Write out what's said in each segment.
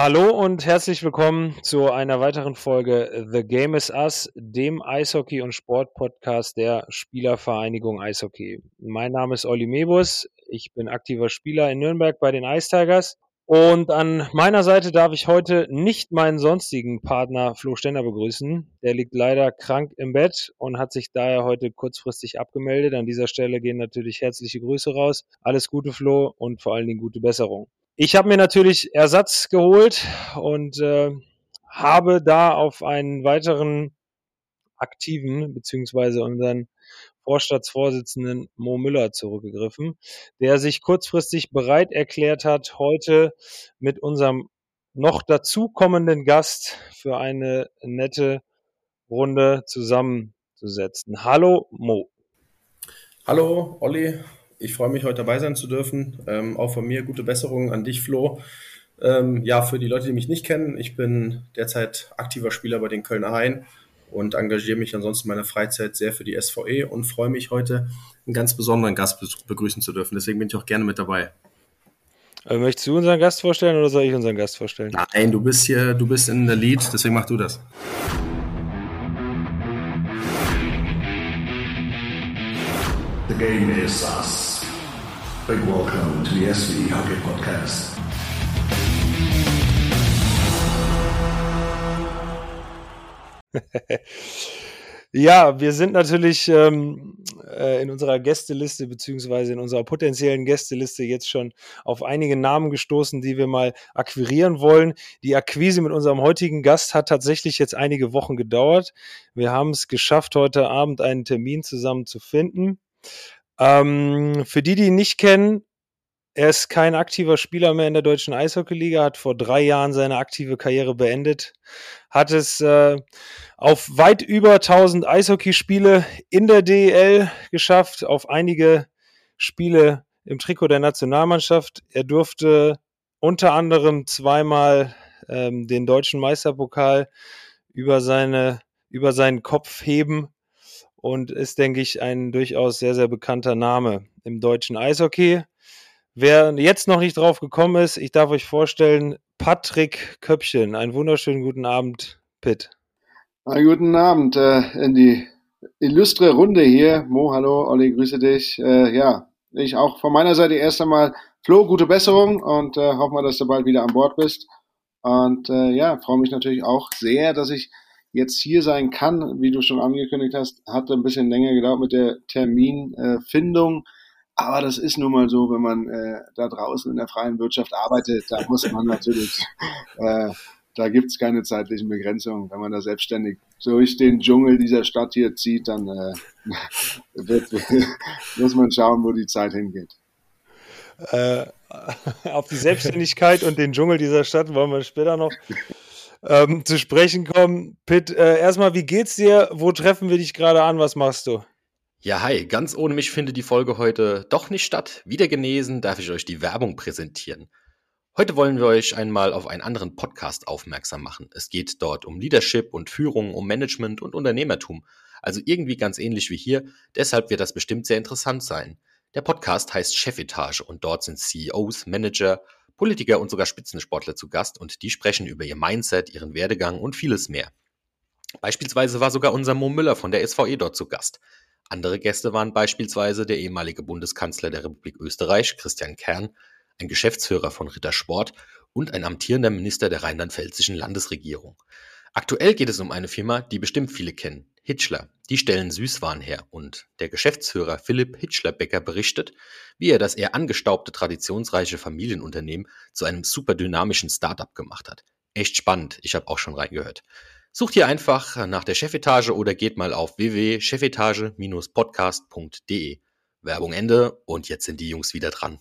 Hallo und herzlich willkommen zu einer weiteren Folge The Game is Us, dem Eishockey- und Sportpodcast der Spielervereinigung Eishockey. Mein Name ist Olli Mebus, ich bin aktiver Spieler in Nürnberg bei den Ice Tigers und an meiner Seite darf ich heute nicht meinen sonstigen Partner Flo Stenner begrüßen. Der liegt leider krank im Bett und hat sich daher heute kurzfristig abgemeldet. An dieser Stelle gehen natürlich herzliche Grüße raus. Alles Gute, Flo, und vor allen Dingen gute Besserung. Ich habe mir natürlich Ersatz geholt und äh, habe da auf einen weiteren aktiven, beziehungsweise unseren Vorstandsvorsitzenden Mo Müller zurückgegriffen, der sich kurzfristig bereit erklärt hat, heute mit unserem noch dazukommenden Gast für eine nette Runde zusammenzusetzen. Hallo Mo. Hallo Olli, ich freue mich heute dabei sein zu dürfen. Ähm, auch von mir gute Besserung an dich, Flo. Ähm, ja, für die Leute, die mich nicht kennen, ich bin derzeit aktiver Spieler bei den Kölner Haien und engagiere mich ansonsten in meiner Freizeit sehr für die SVE und freue mich heute einen ganz besonderen Gast begrüßen zu dürfen. Deswegen bin ich auch gerne mit dabei. Äh, möchtest du unseren Gast vorstellen oder soll ich unseren Gast vorstellen? Nein, du bist hier, du bist in der Lead, deswegen mach du das. The game is us. Big welcome to the SVE Hockey Podcast. ja, wir sind natürlich ähm, äh, in unserer Gästeliste beziehungsweise in unserer potenziellen Gästeliste jetzt schon auf einige Namen gestoßen, die wir mal akquirieren wollen. Die Akquise mit unserem heutigen Gast hat tatsächlich jetzt einige Wochen gedauert. Wir haben es geschafft, heute Abend einen Termin zusammen zu finden. Ähm, für die, die ihn nicht kennen, er ist kein aktiver Spieler mehr in der deutschen Eishockeyliga, hat vor drei Jahren seine aktive Karriere beendet, hat es äh, auf weit über 1000 Eishockeyspiele in der DEL geschafft, auf einige Spiele im Trikot der Nationalmannschaft. Er durfte unter anderem zweimal ähm, den deutschen Meisterpokal über seine über seinen Kopf heben und ist, denke ich, ein durchaus sehr, sehr bekannter Name im deutschen Eishockey. Wer jetzt noch nicht drauf gekommen ist, ich darf euch vorstellen, Patrick Köpchen. Einen wunderschönen guten Abend, Pitt. Einen guten Abend äh, in die illustre Runde hier. Mo, hallo, Olli, grüße dich. Äh, ja, ich auch von meiner Seite erst einmal Flo, gute Besserung und äh, hoffe mal, dass du bald wieder an Bord bist. Und äh, ja, freue mich natürlich auch sehr, dass ich jetzt hier sein kann, wie du schon angekündigt hast, hat ein bisschen länger gedauert mit der Terminfindung. Aber das ist nun mal so, wenn man äh, da draußen in der freien Wirtschaft arbeitet, da muss man natürlich, äh, da gibt's keine zeitlichen Begrenzungen. Wenn man da selbstständig durch den Dschungel dieser Stadt hier zieht, dann äh, wird, muss man schauen, wo die Zeit hingeht. Äh, auf die Selbstständigkeit und den Dschungel dieser Stadt wollen wir später noch ähm, zu sprechen kommen. Pitt, äh, erstmal, wie geht's dir? Wo treffen wir dich gerade an? Was machst du? Ja, hi, ganz ohne mich findet die Folge heute doch nicht statt. Wieder genesen darf ich euch die Werbung präsentieren. Heute wollen wir euch einmal auf einen anderen Podcast aufmerksam machen. Es geht dort um Leadership und Führung, um Management und Unternehmertum. Also irgendwie ganz ähnlich wie hier, deshalb wird das bestimmt sehr interessant sein. Der Podcast heißt Chefetage und dort sind CEOs, Manager, Politiker und sogar Spitzensportler zu Gast und die sprechen über ihr Mindset, ihren Werdegang und vieles mehr. Beispielsweise war sogar unser Mo Müller von der SVE dort zu Gast. Andere Gäste waren beispielsweise der ehemalige Bundeskanzler der Republik Österreich, Christian Kern, ein Geschäftsführer von Rittersport und ein amtierender Minister der rheinland-pfälzischen Landesregierung. Aktuell geht es um eine Firma, die bestimmt viele kennen, Hitchler. Die stellen Süßwaren her und der Geschäftsführer Philipp Hitchler-Becker berichtet, wie er das eher angestaubte traditionsreiche Familienunternehmen zu einem super dynamischen Startup gemacht hat. Echt spannend, ich habe auch schon reingehört. Sucht hier einfach nach der Chefetage oder geht mal auf www.chefetage-podcast.de. Werbung Ende und jetzt sind die Jungs wieder dran.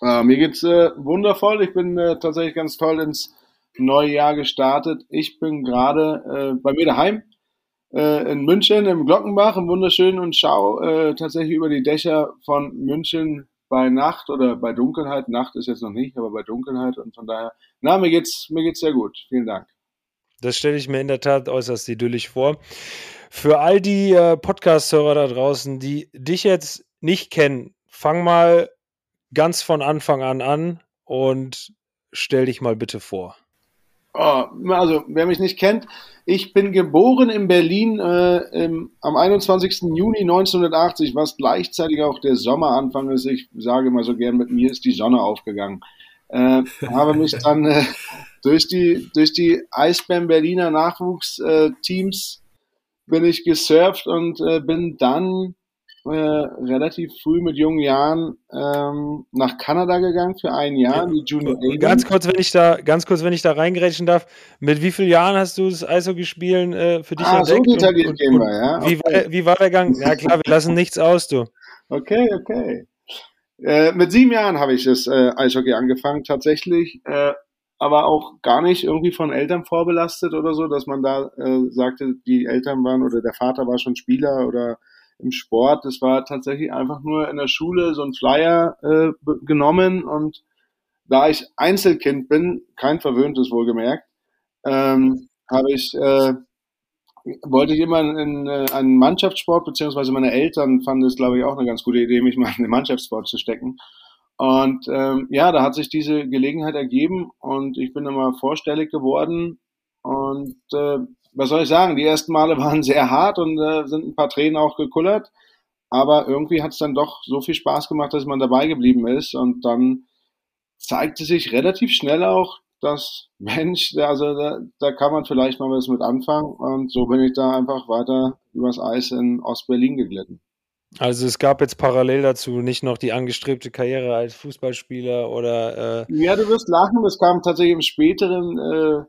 Äh, mir geht's äh, wundervoll. Ich bin äh, tatsächlich ganz toll ins neue Jahr gestartet. Ich bin gerade äh, bei mir daheim äh, in München im Glockenbach im wunderschönen und schau äh, tatsächlich über die Dächer von München bei Nacht oder bei Dunkelheit. Nacht ist jetzt noch nicht, aber bei Dunkelheit und von daher, na, mir geht's, mir geht's sehr gut. Vielen Dank. Das stelle ich mir in der Tat äußerst idyllisch vor. Für all die äh, Podcast-Hörer da draußen, die dich jetzt nicht kennen, fang mal ganz von Anfang an an und stell dich mal bitte vor. Oh, also, wer mich nicht kennt, ich bin geboren in Berlin äh, im, am 21. Juni 1980, was gleichzeitig auch der Sommeranfang ist. Ich sage immer so gern, mit mir ist die Sonne aufgegangen. Äh, habe mich dann äh, durch die durch die Eisbären Berliner Nachwuchsteams bin ich gesurft und äh, bin dann äh, relativ früh mit jungen Jahren ähm, nach Kanada gegangen für ein Jahr, die Junior Ganz kurz, wenn ich da, ganz kurz, wenn ich da reingerätschen darf, mit wie vielen Jahren hast du das Eishockeyspielen äh, für dich ah, entdeckt? So detailliert und, gehen wir, ja. Okay. Wie, war, wie war der Gang? Ja klar, wir lassen nichts aus, du. Okay, okay. Äh, mit sieben Jahren habe ich das äh, Eishockey angefangen, tatsächlich. Äh, aber auch gar nicht irgendwie von Eltern vorbelastet oder so, dass man da äh, sagte, die Eltern waren oder der Vater war schon Spieler oder im Sport. Das war tatsächlich einfach nur in der Schule so ein Flyer äh, genommen und da ich Einzelkind bin, kein verwöhntes wohlgemerkt, ähm, habe ich äh, wollte ich immer in, in einen Mannschaftssport, beziehungsweise meine Eltern fanden es, glaube ich, auch eine ganz gute Idee, mich mal in den Mannschaftssport zu stecken. Und ähm, ja, da hat sich diese Gelegenheit ergeben und ich bin dann mal vorstellig geworden. Und äh, was soll ich sagen, die ersten Male waren sehr hart und äh, sind ein paar Tränen auch gekullert. Aber irgendwie hat es dann doch so viel Spaß gemacht, dass man dabei geblieben ist. Und dann zeigte sich relativ schnell auch, dass Mensch, also da, da kann man vielleicht mal was mit anfangen. Und so bin ich da einfach weiter übers Eis in Ostberlin geglitten. Also es gab jetzt parallel dazu nicht noch die angestrebte Karriere als Fußballspieler oder. Äh ja, du wirst lachen, das kam tatsächlich im späteren, äh,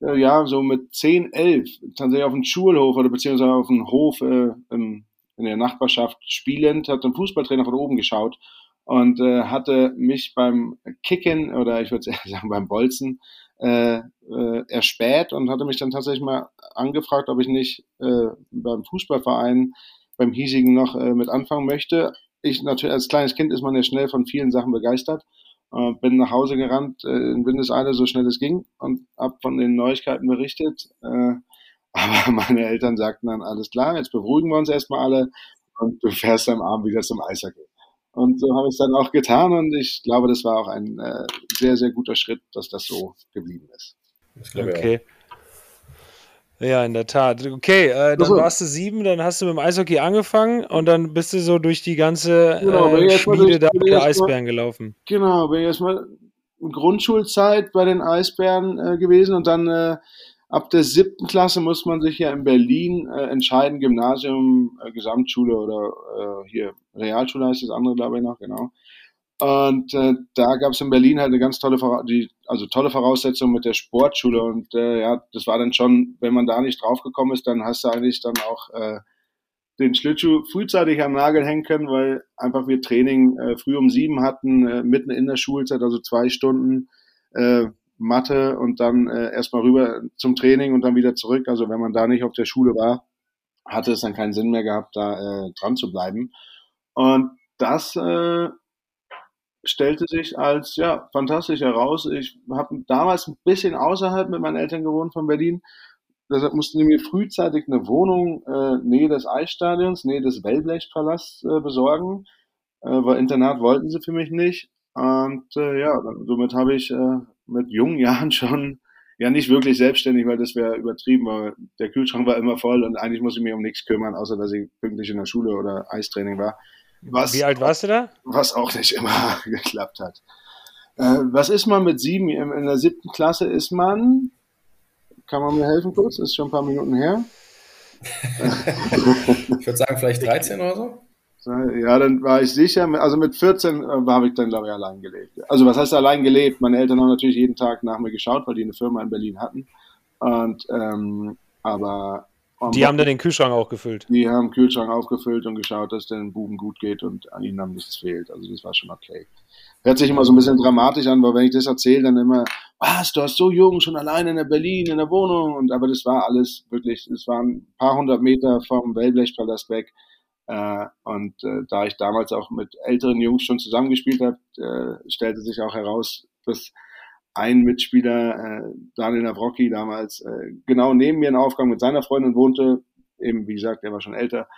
ja, so mit 10, 11, tatsächlich auf dem Schulhof oder beziehungsweise auf dem Hof äh, im, in der Nachbarschaft spielend, hat ein Fußballtrainer von oben geschaut und äh, hatte mich beim Kicken oder ich würde sagen beim Bolzen äh, äh, erspäht und hatte mich dann tatsächlich mal angefragt, ob ich nicht äh, beim Fußballverein beim hiesigen noch äh, mit anfangen möchte. Ich natürlich als kleines Kind ist man ja schnell von vielen Sachen begeistert. Äh, bin nach Hause gerannt äh, in Windeseile, so schnell es ging und habe von den Neuigkeiten berichtet. Äh, aber meine Eltern sagten dann, alles klar, jetzt beruhigen wir uns erstmal alle und du fährst am Abend wieder zum Eishockey. Und so habe ich es dann auch getan und ich glaube, das war auch ein äh, sehr, sehr guter Schritt, dass das so geblieben ist. Okay. Ja, in der Tat. Okay, äh, dann also, warst du sieben, dann hast du mit dem Eishockey angefangen und dann bist du so durch die ganze genau, äh, Schmiede da der Eisbären mal, gelaufen. Genau, bin ich erstmal in Grundschulzeit bei den Eisbären äh, gewesen und dann äh, ab der siebten Klasse muss man sich ja in Berlin äh, entscheiden, Gymnasium, äh, Gesamtschule oder äh, hier Realschule heißt das andere, glaube ich noch, genau. Und äh, da gab es in Berlin halt eine ganz tolle, die, also tolle Voraussetzung mit der Sportschule. Und äh, ja, das war dann schon, wenn man da nicht draufgekommen ist, dann hast du eigentlich dann auch äh, den Schlittschuh frühzeitig am Nagel hängen können, weil einfach wir Training äh, früh um sieben hatten, äh, mitten in der Schulzeit, also zwei Stunden äh, Mathe und dann äh, erstmal rüber zum Training und dann wieder zurück. Also wenn man da nicht auf der Schule war, hatte es dann keinen Sinn mehr gehabt, da äh, dran zu bleiben. Und das äh, stellte sich als ja fantastisch heraus. Ich habe damals ein bisschen außerhalb mit meinen Eltern gewohnt von Berlin. Deshalb mussten die mir frühzeitig eine Wohnung äh, nähe des Eisstadions, nähe des Wellblechpalasts äh, besorgen, äh, weil Internat wollten sie für mich nicht. Und äh, ja, somit habe ich äh, mit jungen Jahren schon ja nicht wirklich selbstständig, weil das wäre übertrieben, weil der Kühlschrank war immer voll und eigentlich muss ich mich um nichts kümmern, außer dass ich pünktlich in der Schule oder Eistraining war. Was, Wie alt warst du da? Was auch nicht immer geklappt hat. Äh, was ist man mit sieben? In der siebten Klasse ist man, kann man mir helfen kurz? Ist schon ein paar Minuten her. ich würde sagen, vielleicht 13 oder so. Ja, dann war ich sicher, also mit 14 äh, habe ich dann, glaube ich, allein gelebt. Also was heißt allein gelebt? Meine Eltern haben natürlich jeden Tag nach mir geschaut, weil die eine Firma in Berlin hatten. Und ähm, aber die haben dann den Kühlschrank auch gefüllt. Die haben den Kühlschrank aufgefüllt und geschaut, dass den Buben gut geht und an ihnen haben nichts fehlt. Also das war schon okay. Hört sich immer so ein bisschen dramatisch an, weil wenn ich das erzähle, dann immer, was, du hast so jung, schon alleine in der Berlin, in der Wohnung. Und aber das war alles wirklich, es waren ein paar hundert Meter vom Wellblechpalast weg. Äh, und äh, da ich damals auch mit älteren Jungs schon zusammengespielt habe, äh, stellte sich auch heraus, dass ein Mitspieler, äh, Daniel Navrocki damals, äh, genau neben mir in Aufgang mit seiner Freundin wohnte. Eben, wie gesagt, er war schon älter.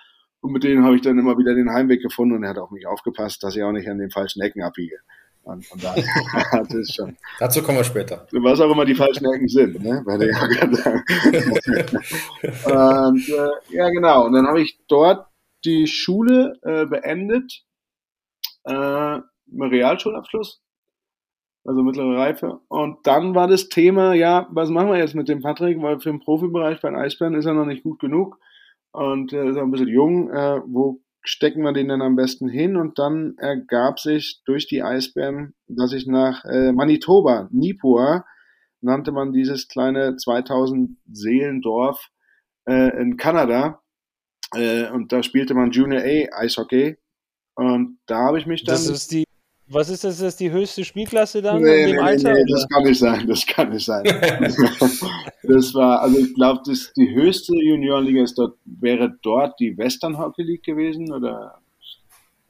Und mit denen habe ich dann immer wieder den Heimweg gefunden und er hat auf mich aufgepasst, dass ich auch nicht an den falschen Ecken abbiege. Und von daher hat es schon. Dazu kommen wir später. Was auch immer die falschen Ecken sind, ne? Bei der und, äh, ja, genau. Und dann habe ich dort die Schule äh, beendet, äh, Realschulabschluss, also mittlere Reife. Und dann war das Thema, ja, was machen wir jetzt mit dem Patrick, weil für den Profibereich bei den Eisbären ist er noch nicht gut genug und äh, ist auch ein bisschen jung. Äh, wo stecken wir den denn am besten hin? Und dann ergab sich durch die Eisbären, dass ich nach äh, Manitoba, Nipua, nannte man dieses kleine 2000 Seelendorf äh, in Kanada. Äh, und da spielte man Junior A Eishockey. Und da habe ich mich dann. Das ist die was ist das? Ist das die höchste Spielklasse dann nee, in dem nee, Alter? Nee, das kann nicht sein. Das kann nicht sein. das war, also ich glaube, die höchste Juniorenliga ist dort, wäre dort die Western Hockey League gewesen oder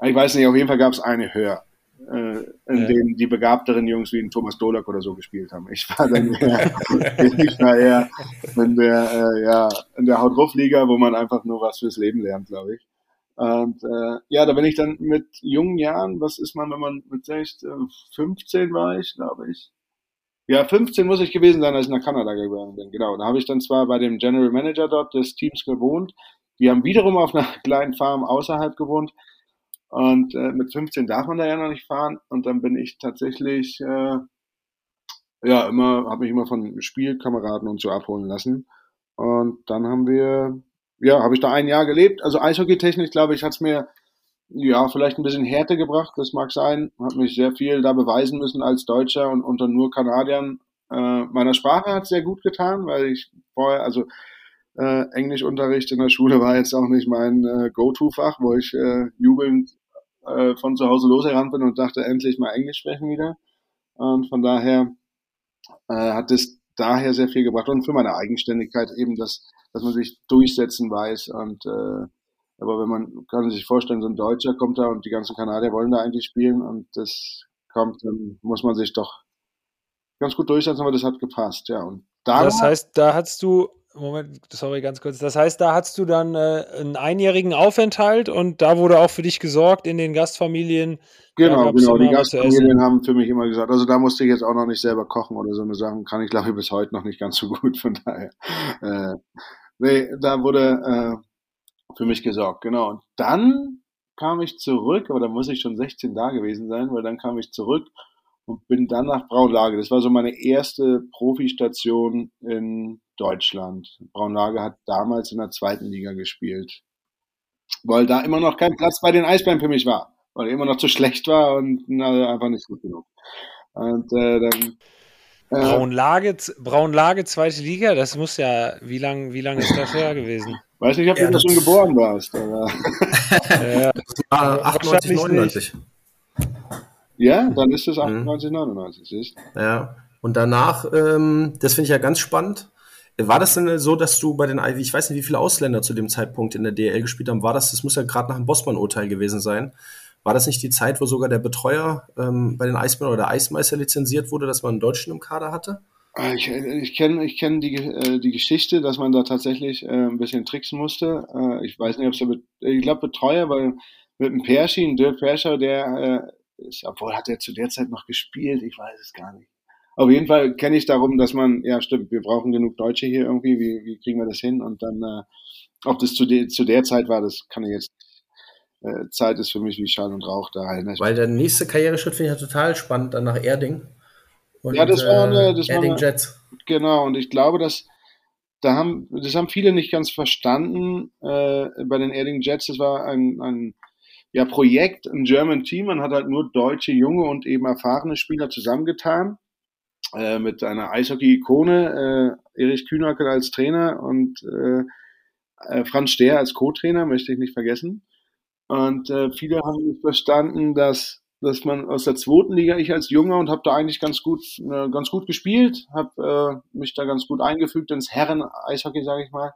ich weiß nicht, auf jeden Fall gab es eine höher, äh, in ja. denen die begabteren Jungs wie Thomas Dolak oder so gespielt haben. Ich war dann eher, ich war eher in der, äh, ja, in der Haut-Ruf-Liga, wo man einfach nur was fürs Leben lernt, glaube ich. Und äh, ja, da bin ich dann mit jungen Jahren, was ist man, wenn man mit 16, 15 war ich, glaube ich. Ja, 15 muss ich gewesen sein, als ich nach Kanada gegangen bin. Genau. Da habe ich dann zwar bei dem General Manager dort des Teams gewohnt. Die haben wiederum auf einer kleinen Farm außerhalb gewohnt. Und äh, mit 15 darf man da ja noch nicht fahren. Und dann bin ich tatsächlich, äh, ja, immer, habe mich immer von Spielkameraden und so abholen lassen. Und dann haben wir ja, habe ich da ein Jahr gelebt. Also Eishockey-technisch, glaube ich, hat es mir ja vielleicht ein bisschen Härte gebracht, das mag sein. Habe mich sehr viel da beweisen müssen als Deutscher und unter nur Kanadiern. Äh, meiner Sprache hat sehr gut getan, weil ich vorher, also äh, Englischunterricht in der Schule war jetzt auch nicht mein äh, Go-To-Fach, wo ich äh, jubelnd äh, von zu Hause losgerannt bin und dachte, endlich mal Englisch sprechen wieder. Und von daher äh, hat es daher sehr viel gebracht und für meine Eigenständigkeit eben das dass man sich durchsetzen weiß. Und äh, aber wenn man kann sich vorstellen, so ein Deutscher kommt da und die ganzen Kanadier wollen da eigentlich spielen und das kommt, dann muss man sich doch ganz gut durchsetzen, aber das hat gepasst, ja. Und da das heißt, da hast du Moment, sorry, ganz kurz. Das heißt, da hast du dann äh, einen einjährigen Aufenthalt und da wurde auch für dich gesorgt in den Gastfamilien. Genau, genau. Die Gastfamilien haben für mich immer gesagt, also da musste ich jetzt auch noch nicht selber kochen oder so eine Sachen, kann ich glaube ich bis heute noch nicht ganz so gut, von daher. Äh, nee, da wurde äh, für mich gesorgt, genau. Und dann kam ich zurück, aber da muss ich schon 16 da gewesen sein, weil dann kam ich zurück und bin dann nach Braunlage. Das war so meine erste Profistation in Deutschland. Braunlage hat damals in der zweiten Liga gespielt, weil da immer noch kein Platz bei den Eisbären für mich war, weil er immer noch zu schlecht war und also einfach nicht gut genug. Und äh, dann äh, Braunlage, Braunlage, zweite Liga, das muss ja, wie lange wie lang ist das her gewesen? Weiß nicht, ob ja, du schon geboren warst. Aber. ja, das war 98, 99. Ja, dann ist es 98, mhm. 99, siehst Ja, und danach, ähm, das finde ich ja ganz spannend, war das denn so, dass du bei den, ich weiß nicht, wie viele Ausländer zu dem Zeitpunkt in der DL gespielt haben, war das, das muss ja gerade nach dem Bossmann-Urteil gewesen sein, war das nicht die Zeit, wo sogar der Betreuer ähm, bei den Eisbären oder der Eismeister lizenziert wurde, dass man einen Deutschen im Kader hatte? Ah, ich, ich kenne ich kenn die, äh, die Geschichte, dass man da tatsächlich äh, ein bisschen tricksen musste. Äh, ich weiß nicht, ob es der, Be ich glaube Betreuer, weil mit dem Perschi, Dirk Perscher, der äh, ist, obwohl hat er zu der Zeit noch gespielt, ich weiß es gar nicht. Auf jeden Fall kenne ich darum, dass man, ja stimmt, wir brauchen genug Deutsche hier irgendwie, wie, wie kriegen wir das hin? Und dann, äh, ob das zu, de zu der Zeit war, das kann ich jetzt äh, Zeit ist für mich wie Schall und Rauch da. Ne? Weil der nächste Karriereschritt finde ich ja total spannend, dann nach Erding. Und, ja, das war eine, das Erding war eine, Jets. Genau, und ich glaube, dass da haben, das haben viele nicht ganz verstanden äh, bei den Erding Jets. Das war ein, ein ja, Projekt, ein German Team. Man hat halt nur deutsche, junge und eben erfahrene Spieler zusammengetan äh, mit einer Eishockey-Ikone, äh, Erich Kühnackel als Trainer und äh, äh, Franz Stehr als Co-Trainer, möchte ich nicht vergessen. Und äh, viele haben verstanden, dass dass man aus der zweiten Liga, ich als Junger und habe da eigentlich ganz gut äh, ganz gut gespielt, habe äh, mich da ganz gut eingefügt ins Herren-Eishockey, sage ich mal.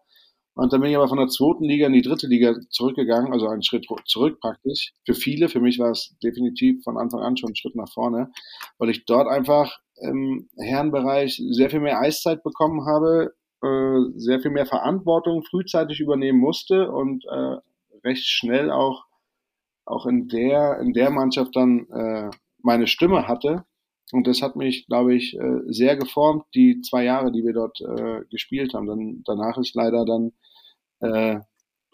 Und dann bin ich aber von der zweiten Liga in die dritte Liga zurückgegangen, also einen Schritt zurück praktisch. Für viele, für mich war es definitiv von Anfang an schon ein Schritt nach vorne, weil ich dort einfach im Herrenbereich sehr viel mehr Eiszeit bekommen habe, äh, sehr viel mehr Verantwortung frühzeitig übernehmen musste und äh, recht schnell auch auch in der in der Mannschaft dann äh, meine Stimme hatte. Und das hat mich, glaube ich, äh, sehr geformt, die zwei Jahre, die wir dort äh, gespielt haben. Dann, danach ist leider dann äh,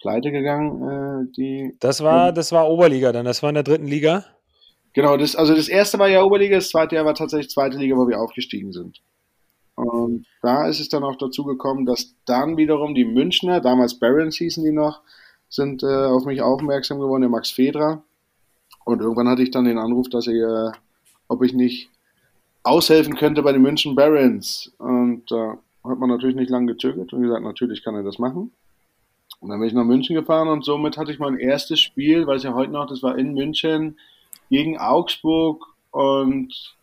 pleite gegangen. Äh, die, das war, das war Oberliga dann, das war in der dritten Liga. Genau, das, also das erste war ja Oberliga, das zweite Jahr war tatsächlich zweite Liga, wo wir aufgestiegen sind. Und da ist es dann auch dazu gekommen, dass dann wiederum die Münchner, damals Barons hießen die noch, sind äh, auf mich aufmerksam geworden, der Max Fedra. Und irgendwann hatte ich dann den Anruf, dass ich, äh, ob ich nicht aushelfen könnte bei den München Barons. Und da äh, hat man natürlich nicht lange gezögert und gesagt, natürlich kann er das machen. Und dann bin ich nach München gefahren und somit hatte ich mein erstes Spiel, weiß ja heute noch, das war in München gegen Augsburg und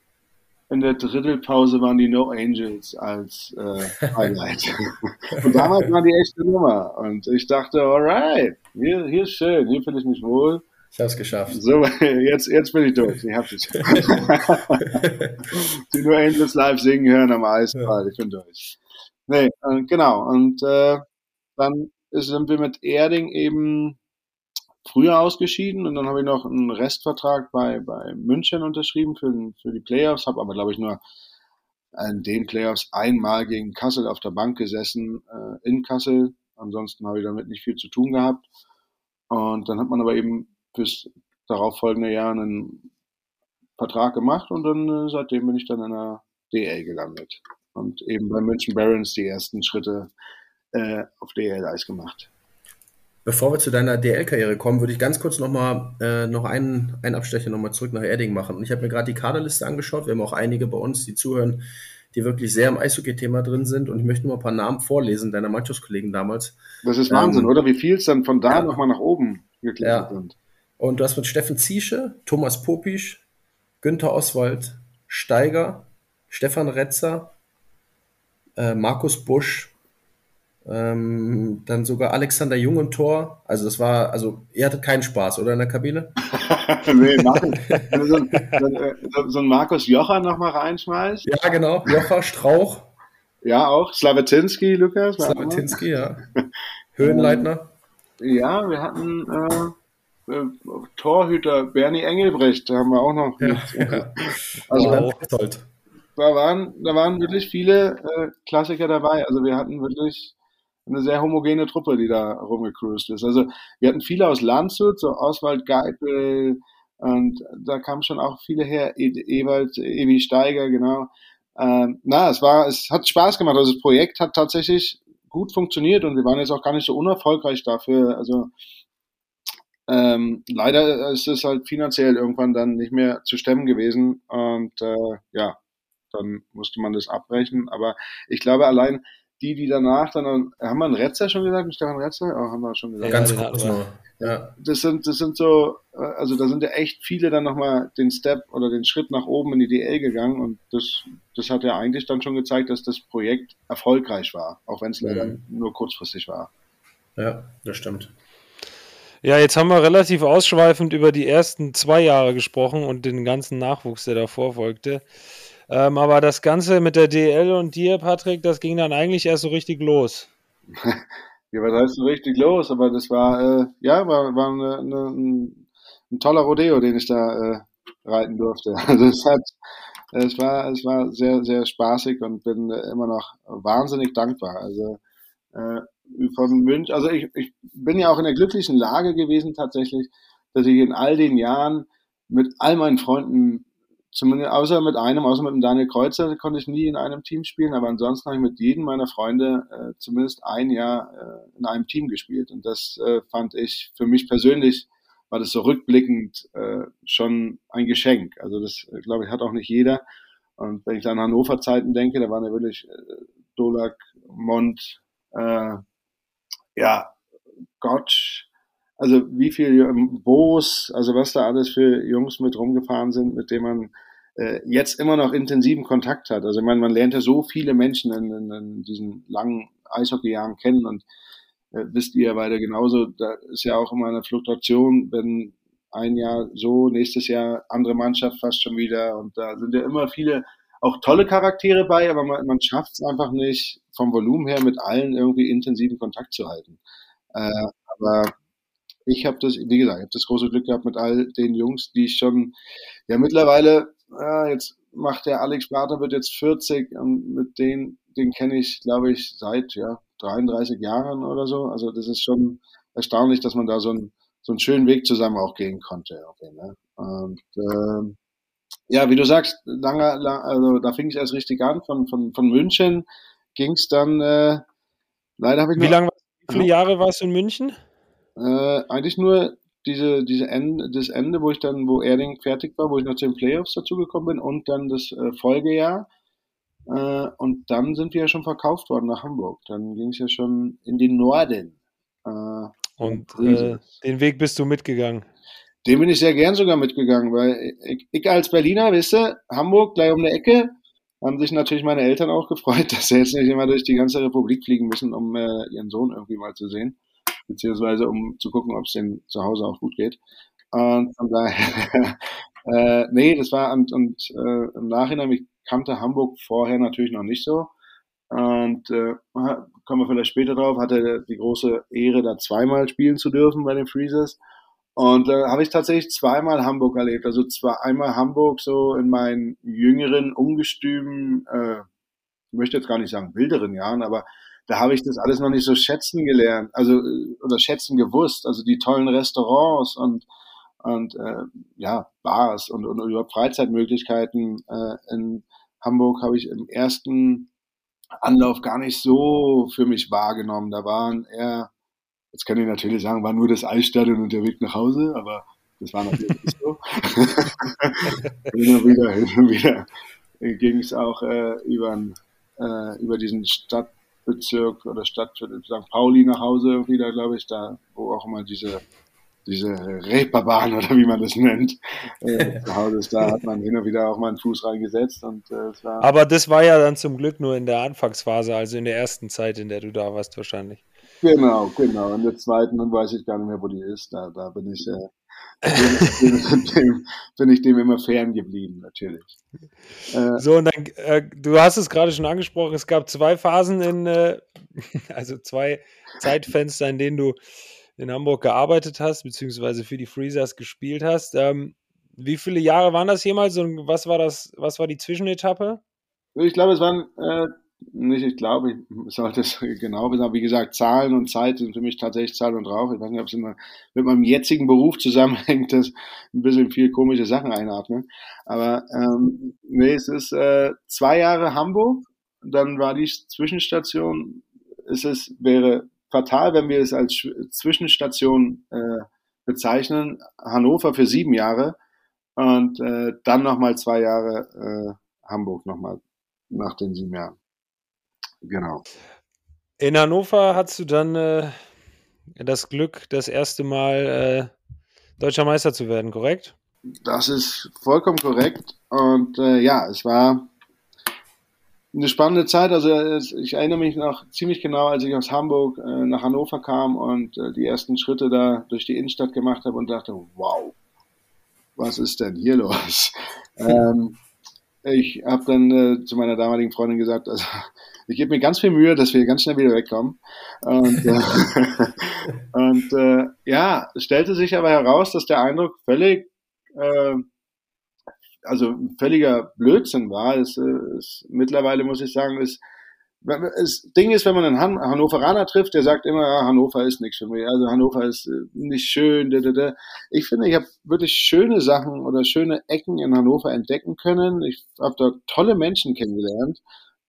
in der Drittelpause waren die No Angels als äh, Highlight. und damals war die echte Nummer. Und ich dachte, alright, hier, hier ist schön, hier fühle ich mich wohl. Ich habe es geschafft. So, jetzt, jetzt bin ich durch. Ich habe es. die No Angels live singen hören am Eisball. Ja. Ich bin durch. Nee, äh, genau. Und äh, dann sind wir mit Erding eben früher ausgeschieden und dann habe ich noch einen Restvertrag bei, bei München unterschrieben für, für die Playoffs, habe aber glaube ich nur in den Playoffs einmal gegen Kassel auf der Bank gesessen, äh, in Kassel. Ansonsten habe ich damit nicht viel zu tun gehabt. Und dann hat man aber eben fürs darauffolgende Jahr einen Vertrag gemacht und dann äh, seitdem bin ich dann in der DL gelandet und eben bei München Barons die ersten Schritte äh, auf DL-Eis gemacht. Bevor wir zu deiner DL-Karriere kommen, würde ich ganz kurz nochmal äh, noch einen, einen Abstecher nochmal zurück nach Erding machen. Und ich habe mir gerade die Kaderliste angeschaut. Wir haben auch einige bei uns, die zuhören, die wirklich sehr im Eishockey-Thema drin sind. Und ich möchte nur ein paar Namen vorlesen, deiner Mannschaftskollegen damals. Das ist Wahnsinn, ähm, oder? Wie viel es dann von da ja. nochmal nach oben geklettert ja. sind. Und du hast mit Steffen Ziesche, Thomas Popisch, Günther Oswald, Steiger, Stefan Retzer, äh, Markus Busch, ähm, dann sogar Alexander Jung im Tor. Also das war, also ihr hattet keinen Spaß, oder in der Kabine? nee, Markus, so, so, so, ein Markus Jocher nochmal reinschmeißt. Ja, genau. Jocher, Strauch. Ja, auch. Slavetinski, Lukas. Slavetinski, ja. Höhenleitner. Ja, wir hatten äh, äh, Torhüter Bernie Engelbrecht, da haben wir auch noch. Ja, ja. Also, wow. da waren, da waren wirklich viele äh, Klassiker dabei. Also wir hatten wirklich eine sehr homogene Truppe, die da rumgecruised ist. Also wir hatten viele aus Landshut, so Oswald Geipel, und da kamen schon auch viele her, e Ewald, Ewi Steiger, genau. Ähm, na, es war, es hat Spaß gemacht. Also das Projekt hat tatsächlich gut funktioniert und wir waren jetzt auch gar nicht so unerfolgreich dafür. Also ähm, leider ist es halt finanziell irgendwann dann nicht mehr zu stemmen gewesen und äh, ja, dann musste man das abbrechen. Aber ich glaube allein die, die danach dann, haben wir einen Retzer schon gesagt, Stefan Retzer? Oh, haben wir schon gesagt. Ja, ganz kurz nur. Ja. Das sind, das sind so, also da sind ja echt viele dann nochmal den Step oder den Schritt nach oben in die DL gegangen und das, das hat ja eigentlich dann schon gezeigt, dass das Projekt erfolgreich war, auch wenn es leider mhm. nur kurzfristig war. Ja, das stimmt. Ja, jetzt haben wir relativ ausschweifend über die ersten zwei Jahre gesprochen und den ganzen Nachwuchs, der davor folgte. Ähm, aber das Ganze mit der DL und dir, Patrick, das ging dann eigentlich erst so richtig los. ja, was heißt so richtig los? Aber das war, äh, ja, war, war eine, eine, ein, toller Rodeo, den ich da äh, reiten durfte. Also es hat, es war, es war sehr, sehr spaßig und bin immer noch wahnsinnig dankbar. Also äh, von Münch, also ich, ich bin ja auch in der glücklichen Lage gewesen tatsächlich, dass ich in all den Jahren mit all meinen Freunden zumindest außer mit einem, außer mit dem Daniel Kreuzer konnte ich nie in einem Team spielen, aber ansonsten habe ich mit jedem meiner Freunde äh, zumindest ein Jahr äh, in einem Team gespielt und das äh, fand ich für mich persönlich war das so rückblickend äh, schon ein Geschenk. Also das äh, glaube ich hat auch nicht jeder. Und wenn ich an Hannover Zeiten denke, da waren ja wirklich äh, Dolak, Mont, äh, ja, Gottsch, also wie viel ähm, Boos, also was da alles für Jungs mit rumgefahren sind, mit denen man äh, jetzt immer noch intensiven Kontakt hat. Also ich meine, man lernt ja so viele Menschen in, in, in diesen langen Eishockeyjahren kennen und äh, wisst ihr ja beide genauso, da ist ja auch immer eine Fluktuation, wenn ein Jahr so, nächstes Jahr andere Mannschaft fast schon wieder und da sind ja immer viele auch tolle Charaktere bei, aber man, man schafft es einfach nicht vom Volumen her mit allen irgendwie intensiven Kontakt zu halten. Äh, aber ich habe das, wie gesagt, ich habe das große Glück gehabt mit all den Jungs, die ich schon, ja mittlerweile, ja, jetzt macht der Alex Barter, wird jetzt 40 und mit denen, den kenne ich, glaube ich, seit ja 33 Jahren oder so. Also das ist schon erstaunlich, dass man da so, ein, so einen schönen Weg zusammen auch gehen konnte. Okay, ne? Und ähm, ja, wie du sagst, lange, lang, also da fing es erst richtig an. Von, von, von München ging es dann, äh, leider habe ich Wie lange, wie viele Jahre warst du in München? Äh, eigentlich nur diese, diese Ende, das Ende, wo ich dann, wo Erding fertig war, wo ich noch zu den Playoffs dazugekommen bin und dann das äh, Folgejahr. Äh, und dann sind wir ja schon verkauft worden nach Hamburg. Dann ging es ja schon in den Norden. Äh, und äh, den Weg bist du mitgegangen? Den bin ich sehr gern sogar mitgegangen, weil ich, ich als Berliner, wisst ihr, Hamburg gleich um die Ecke, haben sich natürlich meine Eltern auch gefreut, dass sie jetzt nicht immer durch die ganze Republik fliegen müssen, um äh, ihren Sohn irgendwie mal zu sehen, beziehungsweise um zu gucken, ob es denen zu Hause auch gut geht. Und von daher, äh, nee, das war und, und äh, im Nachhinein, ich kannte Hamburg vorher natürlich noch nicht so. Und äh, kommen wir vielleicht später drauf, hatte die große Ehre, da zweimal spielen zu dürfen bei den Freezers. Und da äh, habe ich tatsächlich zweimal Hamburg erlebt. Also zwar einmal Hamburg so in meinen jüngeren, ungestümen, äh, ich möchte jetzt gar nicht sagen wilderen Jahren, aber da habe ich das alles noch nicht so schätzen gelernt, also äh, oder schätzen gewusst. Also die tollen Restaurants und und äh, ja Bars und, und überhaupt Freizeitmöglichkeiten äh, in Hamburg habe ich im ersten Anlauf gar nicht so für mich wahrgenommen. Da waren eher Jetzt kann ich natürlich sagen, war nur das Eisstadion und der Weg nach Hause, aber das war natürlich nicht so. hin und wieder, hin und wieder ging es auch äh, über, äh, über diesen Stadtbezirk oder Stadt St. Pauli nach Hause wieder, glaube ich, da, wo auch immer diese diese Reeperbahn oder wie man das nennt, äh, zu Hause ist, da hat man hin und wieder auch mal einen Fuß reingesetzt. Und, äh, es war Aber das war ja dann zum Glück nur in der Anfangsphase, also in der ersten Zeit, in der du da warst wahrscheinlich. Genau, genau. In der zweiten, dann weiß ich gar nicht mehr, wo die ist. Da, da bin ich, äh, dem, bin ich dem immer fern geblieben, natürlich. Äh, so, und dann, äh, du hast es gerade schon angesprochen, es gab zwei Phasen in, äh, also zwei Zeitfenster, in denen du in Hamburg gearbeitet hast, beziehungsweise für die Freezers gespielt hast. Ähm, wie viele Jahre waren das jemals und was war das, was war die Zwischenetappe? Ich glaube, es waren äh, nicht, ich glaube, ich sollte es genau wissen, aber wie gesagt, Zahlen und Zeit sind für mich tatsächlich Zahl und Rauch. Ich weiß nicht, ob es immer mit meinem jetzigen Beruf zusammenhängt, dass ein bisschen viel komische Sachen einatmen. Aber ähm, nee, es ist äh, zwei Jahre Hamburg, dann war die Zwischenstation, es ist, wäre fatal, wenn wir es als Zwischenstation äh, bezeichnen, Hannover für sieben Jahre und äh, dann nochmal zwei Jahre äh, Hamburg nochmal nach den sieben Jahren. Genau. In Hannover hast du dann äh, das Glück, das erste Mal äh, deutscher Meister zu werden, korrekt? Das ist vollkommen korrekt. Und äh, ja, es war eine spannende Zeit. Also ich erinnere mich noch ziemlich genau, als ich aus Hamburg äh, nach Hannover kam und äh, die ersten Schritte da durch die Innenstadt gemacht habe und dachte, wow, was ist denn hier los? ähm, ich habe dann äh, zu meiner damaligen Freundin gesagt, also ich gebe mir ganz viel Mühe, dass wir ganz schnell wieder wegkommen. Und, äh, und äh, ja, es stellte sich aber heraus, dass der Eindruck völlig, äh, also völliger Blödsinn war. Es, äh, es, mittlerweile muss ich sagen, es, das Ding ist, wenn man einen Han Hannoveraner trifft, der sagt immer, ja, Hannover ist nichts für mich. Also Hannover ist äh, nicht schön. Da, da, da. Ich finde, ich habe wirklich schöne Sachen oder schöne Ecken in Hannover entdecken können. Ich habe da tolle Menschen kennengelernt.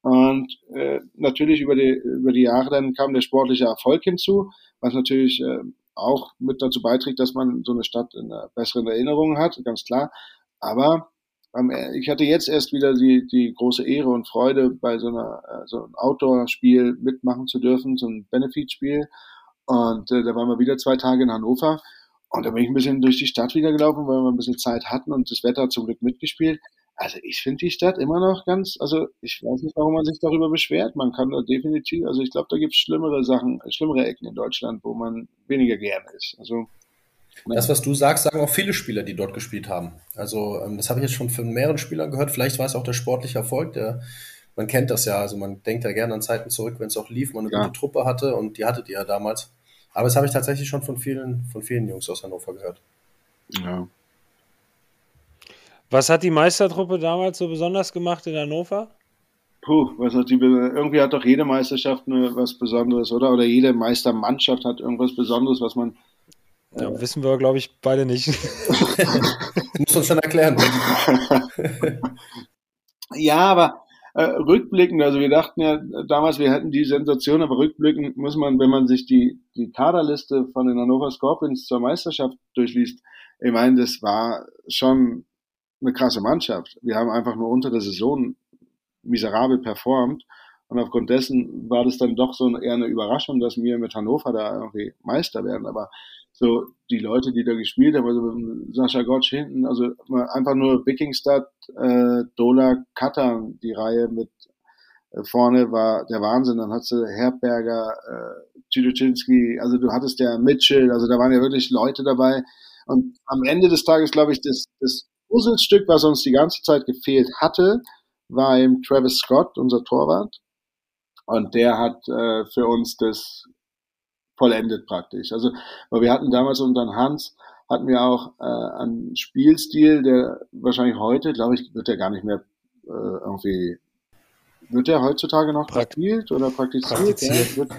Und äh, natürlich über die, über die Jahre dann kam der sportliche Erfolg hinzu, was natürlich äh, auch mit dazu beiträgt, dass man so eine Stadt in einer besseren Erinnerung hat, ganz klar. Aber ähm, ich hatte jetzt erst wieder die, die große Ehre und Freude, bei so, einer, äh, so einem Outdoor-Spiel mitmachen zu dürfen, so ein Benefit-Spiel. Und äh, da waren wir wieder zwei Tage in Hannover. Und da bin ich ein bisschen durch die Stadt wieder gelaufen, weil wir ein bisschen Zeit hatten und das Wetter zum Glück mitgespielt. Also ich finde die Stadt immer noch ganz, also ich weiß nicht, warum man sich darüber beschwert. Man kann da definitiv, also ich glaube, da gibt es schlimmere Sachen, schlimmere Ecken in Deutschland, wo man weniger gerne ist. Also das, was du sagst, sagen auch viele Spieler, die dort gespielt haben. Also ähm, das habe ich jetzt schon von mehreren Spielern gehört. Vielleicht war es auch der sportliche Erfolg, der man kennt das ja, also man denkt ja gerne an Zeiten zurück, wenn es auch lief, man eine ja. gute Truppe hatte und die hattet ihr ja damals. Aber das habe ich tatsächlich schon von vielen, von vielen Jungs aus Hannover gehört. Ja. Was hat die Meistertruppe damals so besonders gemacht in Hannover? Puh, was hat die, irgendwie hat doch jede Meisterschaft eine, was Besonderes, oder? Oder jede Meistermannschaft hat irgendwas Besonderes, was man. Ja, äh, wissen wir, glaube ich, beide nicht. muss uns schon erklären. ja, aber äh, rückblickend, also wir dachten ja damals, wir hätten die Sensation, aber rückblickend muss man, wenn man sich die, die Kaderliste von den Hannover Scorpions zur Meisterschaft durchliest, ich meine, das war schon eine krasse Mannschaft. Wir haben einfach nur unter der Saison miserabel performt. Und aufgrund dessen war das dann doch so eher eine Überraschung, dass wir mit Hannover da irgendwie Meister werden. Aber so die Leute, die da gespielt haben, also Sascha Gottsch hinten, also einfach nur Wikingstad, äh, Dola, Katan, die Reihe mit äh, vorne war der Wahnsinn. Dann hattest du Herberger, äh, Ciducinski, also du hattest ja Mitchell, also da waren ja wirklich Leute dabei. Und am Ende des Tages, glaube ich, das, das Puzzlestück, was uns die ganze Zeit gefehlt hatte, war eben Travis Scott, unser Torwart. Und der hat äh, für uns das vollendet praktisch. Also, weil wir hatten damals unter Hans, hatten wir auch äh, einen Spielstil, der wahrscheinlich heute, glaube ich, wird der gar nicht mehr äh, irgendwie, wird der heutzutage noch gespielt oder praktiziert? praktiziert. Ja, wird,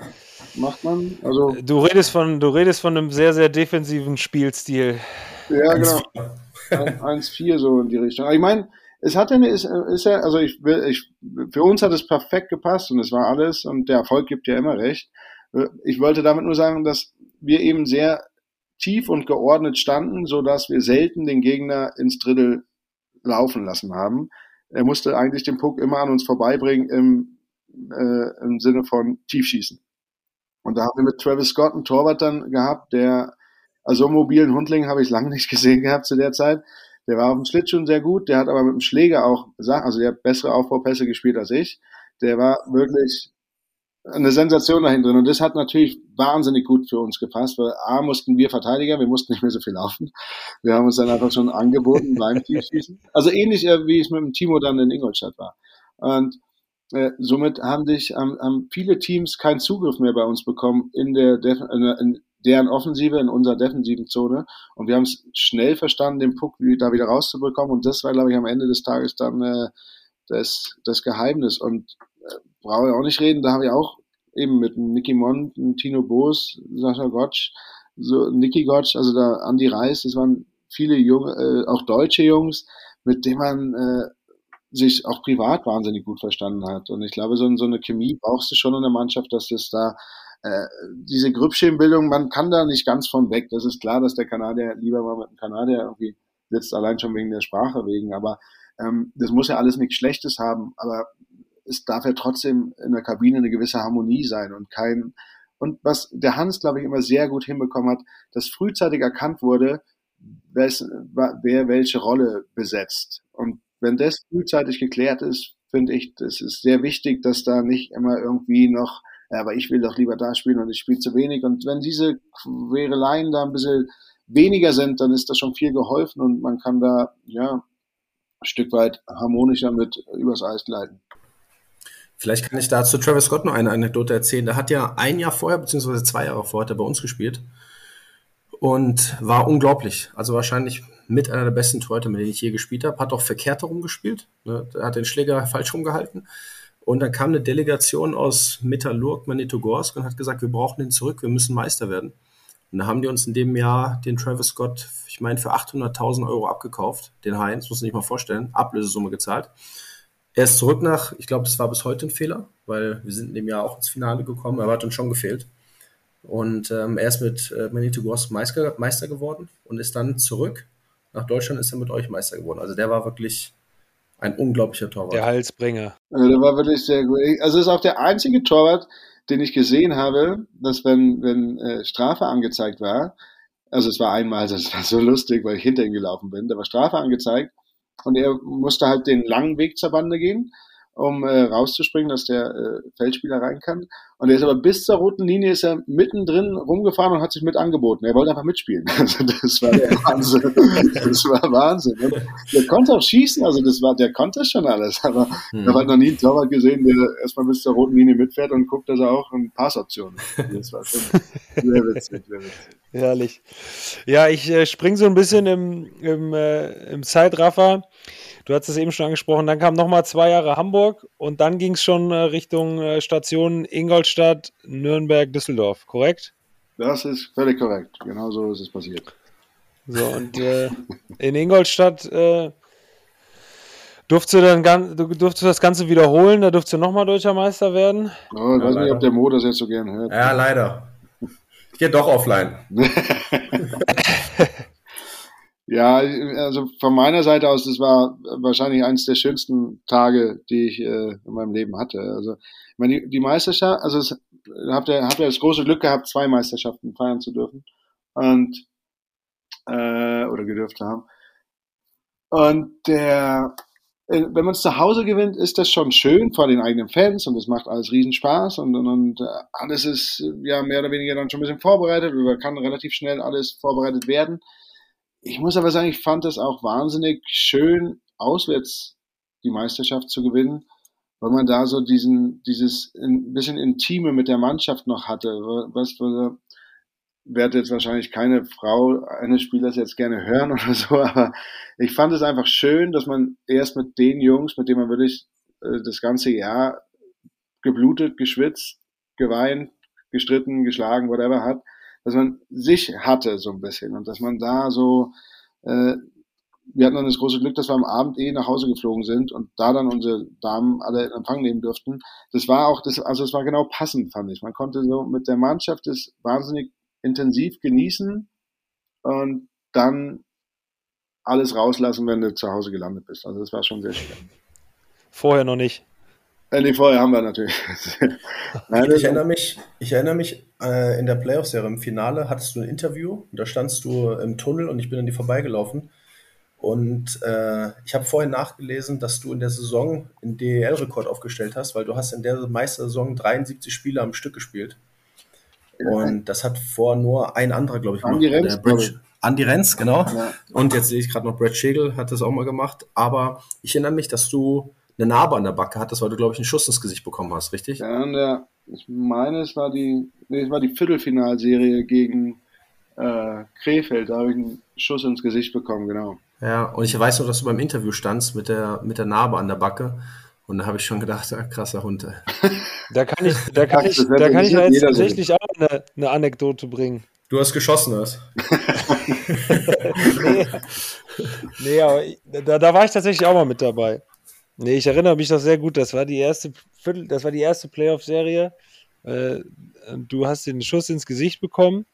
macht man? Also, du redest von, du redest von einem sehr, sehr defensiven Spielstil. Ja, genau. 1-4 so in die Richtung. ich meine, es hat eine, ist, ist ja, also ich ich, für uns hat es perfekt gepasst und es war alles und der Erfolg gibt ja immer recht. Ich wollte damit nur sagen, dass wir eben sehr tief und geordnet standen, so dass wir selten den Gegner ins Drittel laufen lassen haben. Er musste eigentlich den Puck immer an uns vorbeibringen im, äh, im Sinne von Tiefschießen. Und da haben wir mit Travis Scott einen Torwart dann gehabt, der, also mobilen Hundling habe ich lange nicht gesehen gehabt zu der Zeit. Der war auf dem Schlittschuh sehr gut, der hat aber mit dem Schläger auch, also der hat bessere Aufbaupässe gespielt als ich. Der war wirklich eine Sensation dahin drin. Und das hat natürlich wahnsinnig gut für uns gepasst, weil A mussten wir Verteidiger, wir mussten nicht mehr so viel laufen. Wir haben uns dann einfach schon angeboten beim Tiefschießen. Also ähnlich äh, wie es mit dem Timo dann in Ingolstadt war. Und äh, somit haben dich ähm, haben viele Teams keinen Zugriff mehr bei uns bekommen in der in deren Offensive, in unserer defensiven Zone. Und wir haben es schnell verstanden, den Puck da wieder rauszubekommen. Und das war, glaube ich, am Ende des Tages dann äh, das, das Geheimnis. Und äh, brauche ich auch nicht reden, da habe ich auch eben mit Nicky Mond, Tino Boos, Sascha Gottsch, so Nicky Gottsch, also da Andy Reis, das waren viele junge, äh, auch deutsche Jungs, mit denen man äh, sich auch privat wahnsinnig gut verstanden hat. Und ich glaube, so, so eine Chemie brauchst du schon in der Mannschaft, dass das da diese Grüppchenbildung, man kann da nicht ganz von weg. Das ist klar, dass der Kanadier lieber mal mit dem Kanadier irgendwie sitzt, allein schon wegen der Sprache wegen. Aber ähm, das muss ja alles nichts Schlechtes haben. Aber es darf ja trotzdem in der Kabine eine gewisse Harmonie sein und kein und was der Hans, glaube ich, immer sehr gut hinbekommen hat, dass frühzeitig erkannt wurde, wer, wer welche Rolle besetzt. Und wenn das frühzeitig geklärt ist, finde ich, das ist sehr wichtig, dass da nicht immer irgendwie noch, aber ich will doch lieber da spielen und ich spiele zu wenig. Und wenn diese Quereleien da ein bisschen weniger sind, dann ist das schon viel geholfen und man kann da, ja, ein Stück weit harmonischer mit übers Eis gleiten. Vielleicht kann ich da zu Travis Scott noch eine Anekdote erzählen. Der hat ja ein Jahr vorher, beziehungsweise zwei Jahre vorher, er bei uns gespielt und war unglaublich. Also wahrscheinlich mit einer der besten Torhüter, mit denen ich je gespielt habe. Hat auch verkehrt rumgespielt. Ne? Er hat den Schläger falsch rumgehalten. Und dann kam eine Delegation aus Metallurg, Magnitogorsk und hat gesagt, wir brauchen den zurück, wir müssen Meister werden. Und da haben die uns in dem Jahr den Travis Scott, ich meine, für 800.000 Euro abgekauft. Den Heinz, muss man sich mal vorstellen, Ablösesumme gezahlt. Er ist zurück nach, ich glaube, das war bis heute ein Fehler, weil wir sind in dem Jahr auch ins Finale gekommen, aber hat uns schon gefehlt. Und ähm, er ist mit äh, Manito Gross Meister, Meister geworden und ist dann zurück nach Deutschland, ist er mit euch Meister geworden. Also der war wirklich ein unglaublicher Torwart. Der Halsbringer. Also der war wirklich sehr gut. Also ist auch der einzige Torwart, den ich gesehen habe, dass wenn, wenn äh, Strafe angezeigt war, also es war einmal, das war so lustig, weil ich hinter ihm gelaufen bin, da war Strafe angezeigt und er musste halt den langen Weg zur Bande gehen. Um äh, rauszuspringen, dass der äh, Feldspieler rein kann. Und er ist aber bis zur roten Linie ist er mittendrin rumgefahren und hat sich mit angeboten. Er wollte einfach mitspielen. Also das war der Wahnsinn. Das war Wahnsinn. Der konnte auch schießen, also das war, der konnte schon alles. Aber hm. ich habe halt noch nie einen Torwart gesehen, der erstmal bis zur roten Linie mitfährt und guckt, dass er auch eine Passoption hat. Das war schon sehr witzig, sehr witzig. Herrlich. Ja, ich äh, springe so ein bisschen im, im, äh, im Zeitraffer. Du hast es eben schon angesprochen, dann kam nochmal zwei Jahre Hamburg und dann ging es schon äh, Richtung äh, Station Ingolstadt, Nürnberg, Düsseldorf, korrekt? Das ist völlig korrekt. Genau so ist es passiert. So, und äh, in Ingolstadt äh, durftest du dann du durftest das Ganze wiederholen, da durftest du nochmal deutscher Meister werden. Oh, ich ja, weiß leider. nicht, ob der Mo das jetzt so gerne hört. Ja, leider. Ich gehe doch offline. Ja, also von meiner Seite aus, das war wahrscheinlich eines der schönsten Tage, die ich äh, in meinem Leben hatte. Also, ich meine, die, die Meisterschaft, also es, habt ihr, habt ihr das große Glück gehabt, zwei Meisterschaften feiern zu dürfen und äh, oder gedürft zu haben. Und der, äh, wenn man es zu Hause gewinnt, ist das schon schön vor den eigenen Fans und es macht alles riesen Spaß und, und, und äh, alles ist ja mehr oder weniger dann schon ein bisschen vorbereitet oder kann relativ schnell alles vorbereitet werden. Ich muss aber sagen, ich fand es auch wahnsinnig schön, auswärts die Meisterschaft zu gewinnen, weil man da so diesen, dieses ein bisschen Intime mit der Mannschaft noch hatte. Was, was werde jetzt wahrscheinlich keine Frau eines Spielers jetzt gerne hören oder so, aber ich fand es einfach schön, dass man erst mit den Jungs, mit denen man wirklich äh, das ganze Jahr geblutet, geschwitzt, geweint, gestritten, geschlagen, whatever hat, dass man sich hatte so ein bisschen und dass man da so, äh, wir hatten dann das große Glück, dass wir am Abend eh nach Hause geflogen sind und da dann unsere Damen alle in Empfang nehmen durften. Das war auch das, also es war genau passend, fand ich. Man konnte so mit der Mannschaft das wahnsinnig intensiv genießen und dann alles rauslassen, wenn du zu Hause gelandet bist. Also das war schon sehr schön. Vorher noch nicht. Äh, nee, vorher haben wir natürlich. Nein, ich, erinnere mich, ich erinnere mich äh, in der Playoff-Serie im Finale hattest du ein Interview und da standst du im Tunnel und ich bin an dir vorbeigelaufen. Und äh, ich habe vorhin nachgelesen, dass du in der Saison einen DEL-Rekord aufgestellt hast, weil du hast in der Meistersaison 73 Spiele am Stück gespielt. Und das hat vor nur ein anderer, glaube ich, gemacht. Andi Renz, Bridge, Andi Renz, genau. Ja. Und jetzt sehe ich gerade noch Brad Schegel hat das auch mal gemacht. Aber ich erinnere mich, dass du eine Narbe an der Backe hattest, weil du, glaube ich, einen Schuss ins Gesicht bekommen hast, richtig? Ja, der, ich meine, es war die, nee, es war die Viertelfinalserie gegen äh, Krefeld. Da habe ich einen Schuss ins Gesicht bekommen, genau. Ja, und ich weiß noch, dass du beim Interview standst mit der, mit der Narbe an der Backe. Und da habe ich schon gedacht, ja, krasser Hund. Da kann ich, da kann ich, da kann ich jetzt tatsächlich auch eine, eine Anekdote bringen. Du hast geschossen, hast. nee, nee, aber da, da war ich tatsächlich auch mal mit dabei. Nee, ich erinnere mich noch sehr gut. Das war die erste Viertel, das war die erste Playoff-Serie. Äh, du hast den Schuss ins Gesicht bekommen.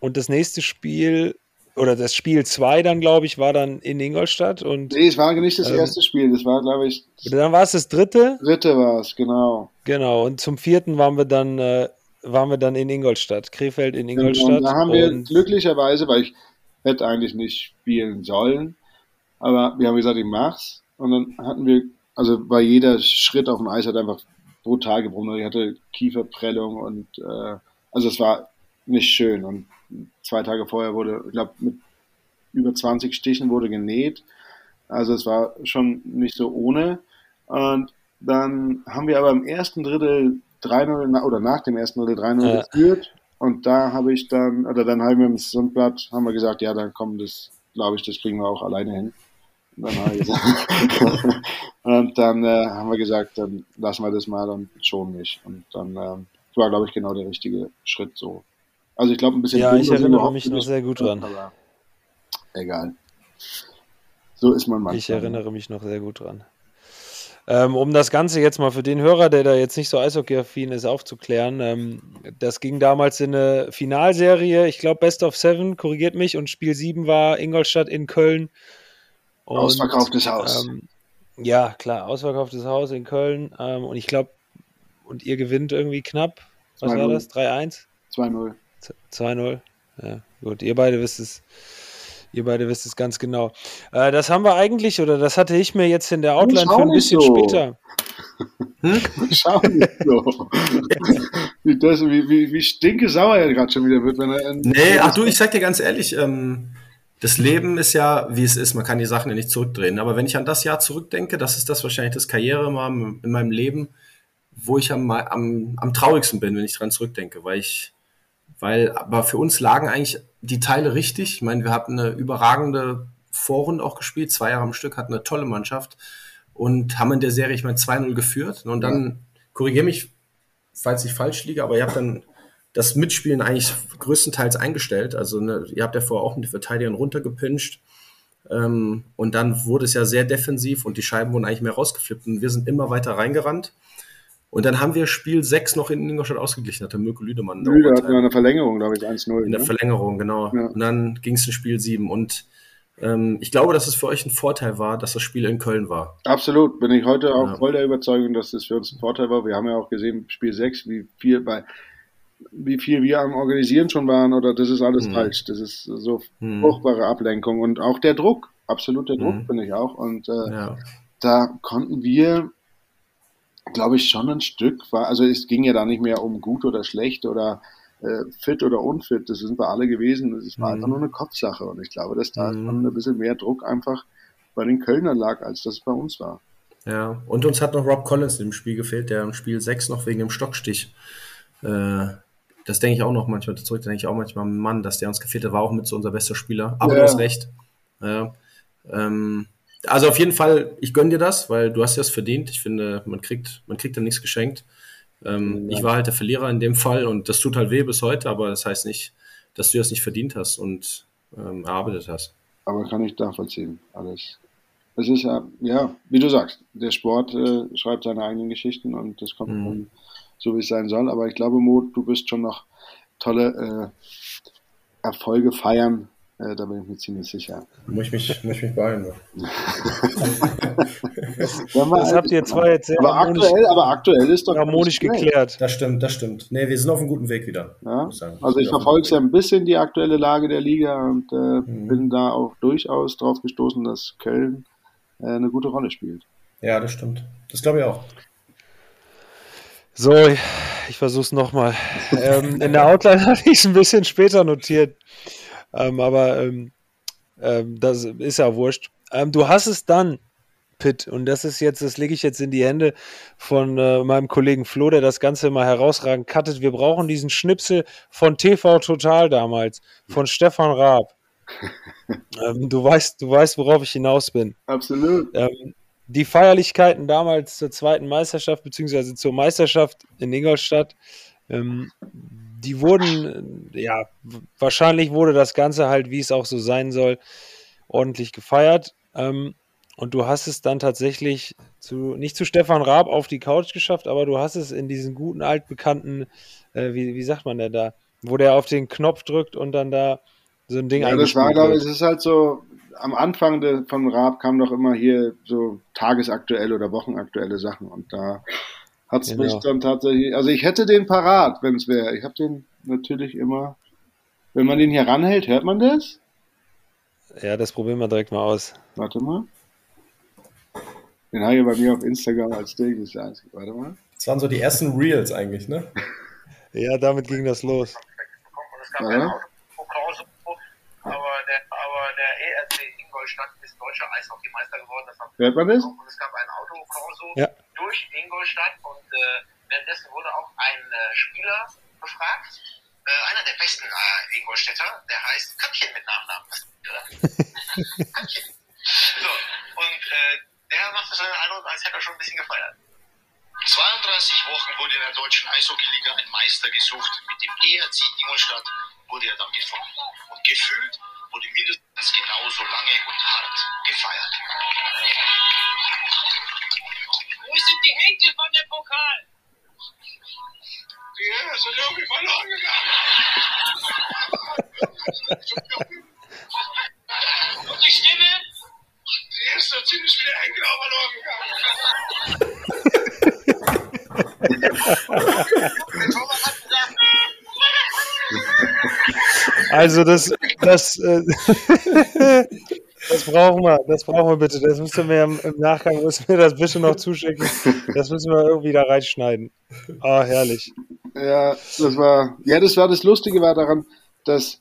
Und das nächste Spiel, oder das Spiel 2 dann, glaube ich, war dann in Ingolstadt. Und, nee, es war nicht das ähm, erste Spiel, das war, glaube ich. Dann war es das dritte? Dritte war es, genau. Genau, und zum vierten waren wir dann, äh, waren wir dann in Ingolstadt, Krefeld in Ingolstadt. Genau, da haben wir glücklicherweise, weil ich hätte eigentlich nicht spielen sollen, aber wir haben gesagt, ich mach's. Und dann hatten wir, also bei jeder Schritt auf dem Eis hat einfach brutal gebrochen. Ich hatte Kieferprellung und äh, also es war nicht schön. Und zwei Tage vorher wurde, ich glaube, mit über 20 Stichen wurde genäht. Also es war schon nicht so ohne. Und dann haben wir aber im ersten Drittel 3-0 oder nach dem ersten Drittel 3-0 ja. geführt. Und da habe ich dann, oder dann haben wir im Sonnenblatt, haben wir gesagt, ja, dann kommen das, glaube ich, das kriegen wir auch alleine hin. Und dann, gesagt, und dann äh, haben wir gesagt, dann lassen wir das mal und schon nicht. Und dann ähm, war, glaube ich, genau der richtige Schritt so. Also ich glaube ein bisschen. Ja, ich erinnere mich noch sehr gut dran. Aber egal. So ist man manchmal. Ich erinnere mich noch sehr gut dran. Ähm, um das Ganze jetzt mal für den Hörer, der da jetzt nicht so eishockey-affin ist, aufzuklären. Ähm, das ging damals in eine Finalserie, ich glaube Best of Seven, korrigiert mich, und Spiel 7 war Ingolstadt in Köln und, ausverkauftes Haus. Ähm, ja, klar, ausverkauftes Haus in Köln. Ähm, und ich glaube, und ihr gewinnt irgendwie knapp. Was war das? 3-1? 2-0. 2-0. Ja, gut. Ihr beide wisst es, Ihr beide wisst es ganz genau. Äh, das haben wir eigentlich, oder das hatte ich mir jetzt in der Outline für ein bisschen so. später. Hm? Schau nicht so. wie, das, wie, wie, wie stinkesauer er gerade schon wieder wird, wenn er. Nee, ach du, ich sag dir ganz ehrlich, ähm, das Leben ist ja, wie es ist. Man kann die Sachen ja nicht zurückdrehen. Aber wenn ich an das Jahr zurückdenke, das ist das wahrscheinlich das Karriere in meinem Leben, wo ich am, am, am traurigsten bin, wenn ich dran zurückdenke, weil ich, weil, aber für uns lagen eigentlich die Teile richtig. Ich meine, wir hatten eine überragende Vorrunde auch gespielt, zwei Jahre am Stück, hatten eine tolle Mannschaft und haben in der Serie, ich meine, 2-0 geführt. Und dann, korrigiere mich, falls ich falsch liege, aber ihr habt dann das Mitspielen eigentlich größtenteils eingestellt. Also ne, ihr habt ja vorher auch mit den Verteidigern runtergepinscht. Ähm, und dann wurde es ja sehr defensiv und die Scheiben wurden eigentlich mehr rausgeflippt und wir sind immer weiter reingerannt. Und dann haben wir Spiel 6 noch in Ingolstadt ausgeglichen, hat der Mirko Lüdemann. Lüde hat eine Verlängerung, glaube ich, 1-0. In der ne? Verlängerung, genau. Ja. Und dann ging es in Spiel 7. Und ähm, ich glaube, dass es für euch ein Vorteil war, dass das Spiel in Köln war. Absolut, bin ich heute auch ja. voll der Überzeugung, dass das für uns ein Vorteil war. Wir haben ja auch gesehen, Spiel 6, wie viel bei wie viel wir am Organisieren schon waren, oder das ist alles hm. falsch. Das ist so hm. furchtbare Ablenkung und auch der Druck, absolut der Druck, hm. finde ich auch. Und äh, ja. da konnten wir glaube ich, schon ein Stück war, also es ging ja da nicht mehr um gut oder schlecht oder äh, fit oder unfit, das sind wir alle gewesen. Es war mhm. einfach nur eine Kopfsache und ich glaube, dass da mhm. ein bisschen mehr Druck einfach bei den Kölnern lag, als das bei uns war. Ja, und uns hat noch Rob Collins im Spiel gefehlt, der im Spiel 6 noch wegen dem Stockstich. Äh, das denke ich auch noch manchmal zurück, da denke ich auch manchmal, Mann, dass der uns gefehlt hat, war auch mit so unser bester Spieler. Aber ja. du hast recht. Ja, ähm, also auf jeden Fall, ich gönne dir das, weil du hast ja es verdient. Ich finde, man kriegt, man kriegt dann nichts geschenkt. Ähm, ja. Ich war halt der Verlierer in dem Fall und das tut halt weh bis heute, aber das heißt nicht, dass du das nicht verdient hast und ähm, erarbeitet hast. Aber kann ich nachvollziehen, alles. Es ist ja, ja, wie du sagst, der Sport äh, schreibt seine eigenen Geschichten und das kommt mhm. So, wie es sein soll. Aber ich glaube, Mo, du wirst schon noch tolle äh, Erfolge feiern äh, da bin ich mir ziemlich sicher. Muss ich mich, muss ich mich beeilen. das habt ihr zwar jetzt sehr aber aktuell, aber aktuell ist doch harmonisch geklärt. Das stimmt, das stimmt. Nee, wir sind auf einem guten Weg wieder. Ja? Also ich verfolge ja ein bisschen die aktuelle Lage der Liga und äh, mhm. bin da auch durchaus drauf gestoßen, dass Köln äh, eine gute Rolle spielt. Ja, das stimmt. Das glaube ich auch. So, ich versuche es nochmal. ähm, in der Outline hatte ich es ein bisschen später notiert. Ähm, aber ähm, ähm, das ist ja wurscht. Ähm, du hast es dann, Pitt, und das ist jetzt, das lege ich jetzt in die Hände von äh, meinem Kollegen Flo, der das Ganze mal herausragend cuttet. Wir brauchen diesen Schnipsel von TV Total damals, von Stefan Raab. Ähm, du weißt, du weißt, worauf ich hinaus bin. Absolut ähm, die Feierlichkeiten damals zur zweiten Meisterschaft, beziehungsweise zur Meisterschaft in Ingolstadt, ähm, die wurden, ja, wahrscheinlich wurde das Ganze halt, wie es auch so sein soll, ordentlich gefeiert. Ähm, und du hast es dann tatsächlich zu, nicht zu Stefan Raab auf die Couch geschafft, aber du hast es in diesen guten altbekannten, äh, wie, wie sagt man der da, wo der auf den Knopf drückt und dann da so ein Ding Ja, das war, glaube ich, es ist halt so, am Anfang de, von Raab kam doch immer hier so tagesaktuelle oder wochenaktuelle Sachen und da hat es genau. mich dann tatsächlich, also ich hätte den parat, wenn es wäre. Ich habe den natürlich immer, wenn man den hier ranhält, hört man das? Ja, das probieren wir direkt mal aus. Warte mal. Den habe ich bei mir auf Instagram als Ding. Warte mal. Das waren so die ersten Reels eigentlich, ne? ja, damit ging das los. Ja. Deutscher Eishockeymeister geworden. Das Hört man das? Und es gab ein Autokorso ja. durch Ingolstadt und äh, währenddessen wurde auch ein äh, Spieler befragt, äh, einer der besten äh, Ingolstädter, der heißt Kappchen mit Nachnamen. So, und äh, der machte so den Eindruck, als hätte er schon ein bisschen gefeiert. 32 Wochen wurde in der deutschen Eishockeyliga ein Meister gesucht. Mit dem ERC Ingolstadt wurde er dann gefunden. Und gefühlt wurde mindestens genauso lange und hart gefeiert. Wo sind die Henkel von dem Pokal? Die sind irgendwie verloren gegangen. und die Stimme? Die ist so ziemlich wie der Henkel auch verloren gegangen. Also das, das, äh, das brauchen wir, das brauchen wir bitte. Das müsst ihr mir im, im Nachgang, müssen wir das bitte noch zuschicken. Das müssen wir irgendwie da reinschneiden. Ah, herrlich. Ja, das war, ja, das war das Lustige war daran, dass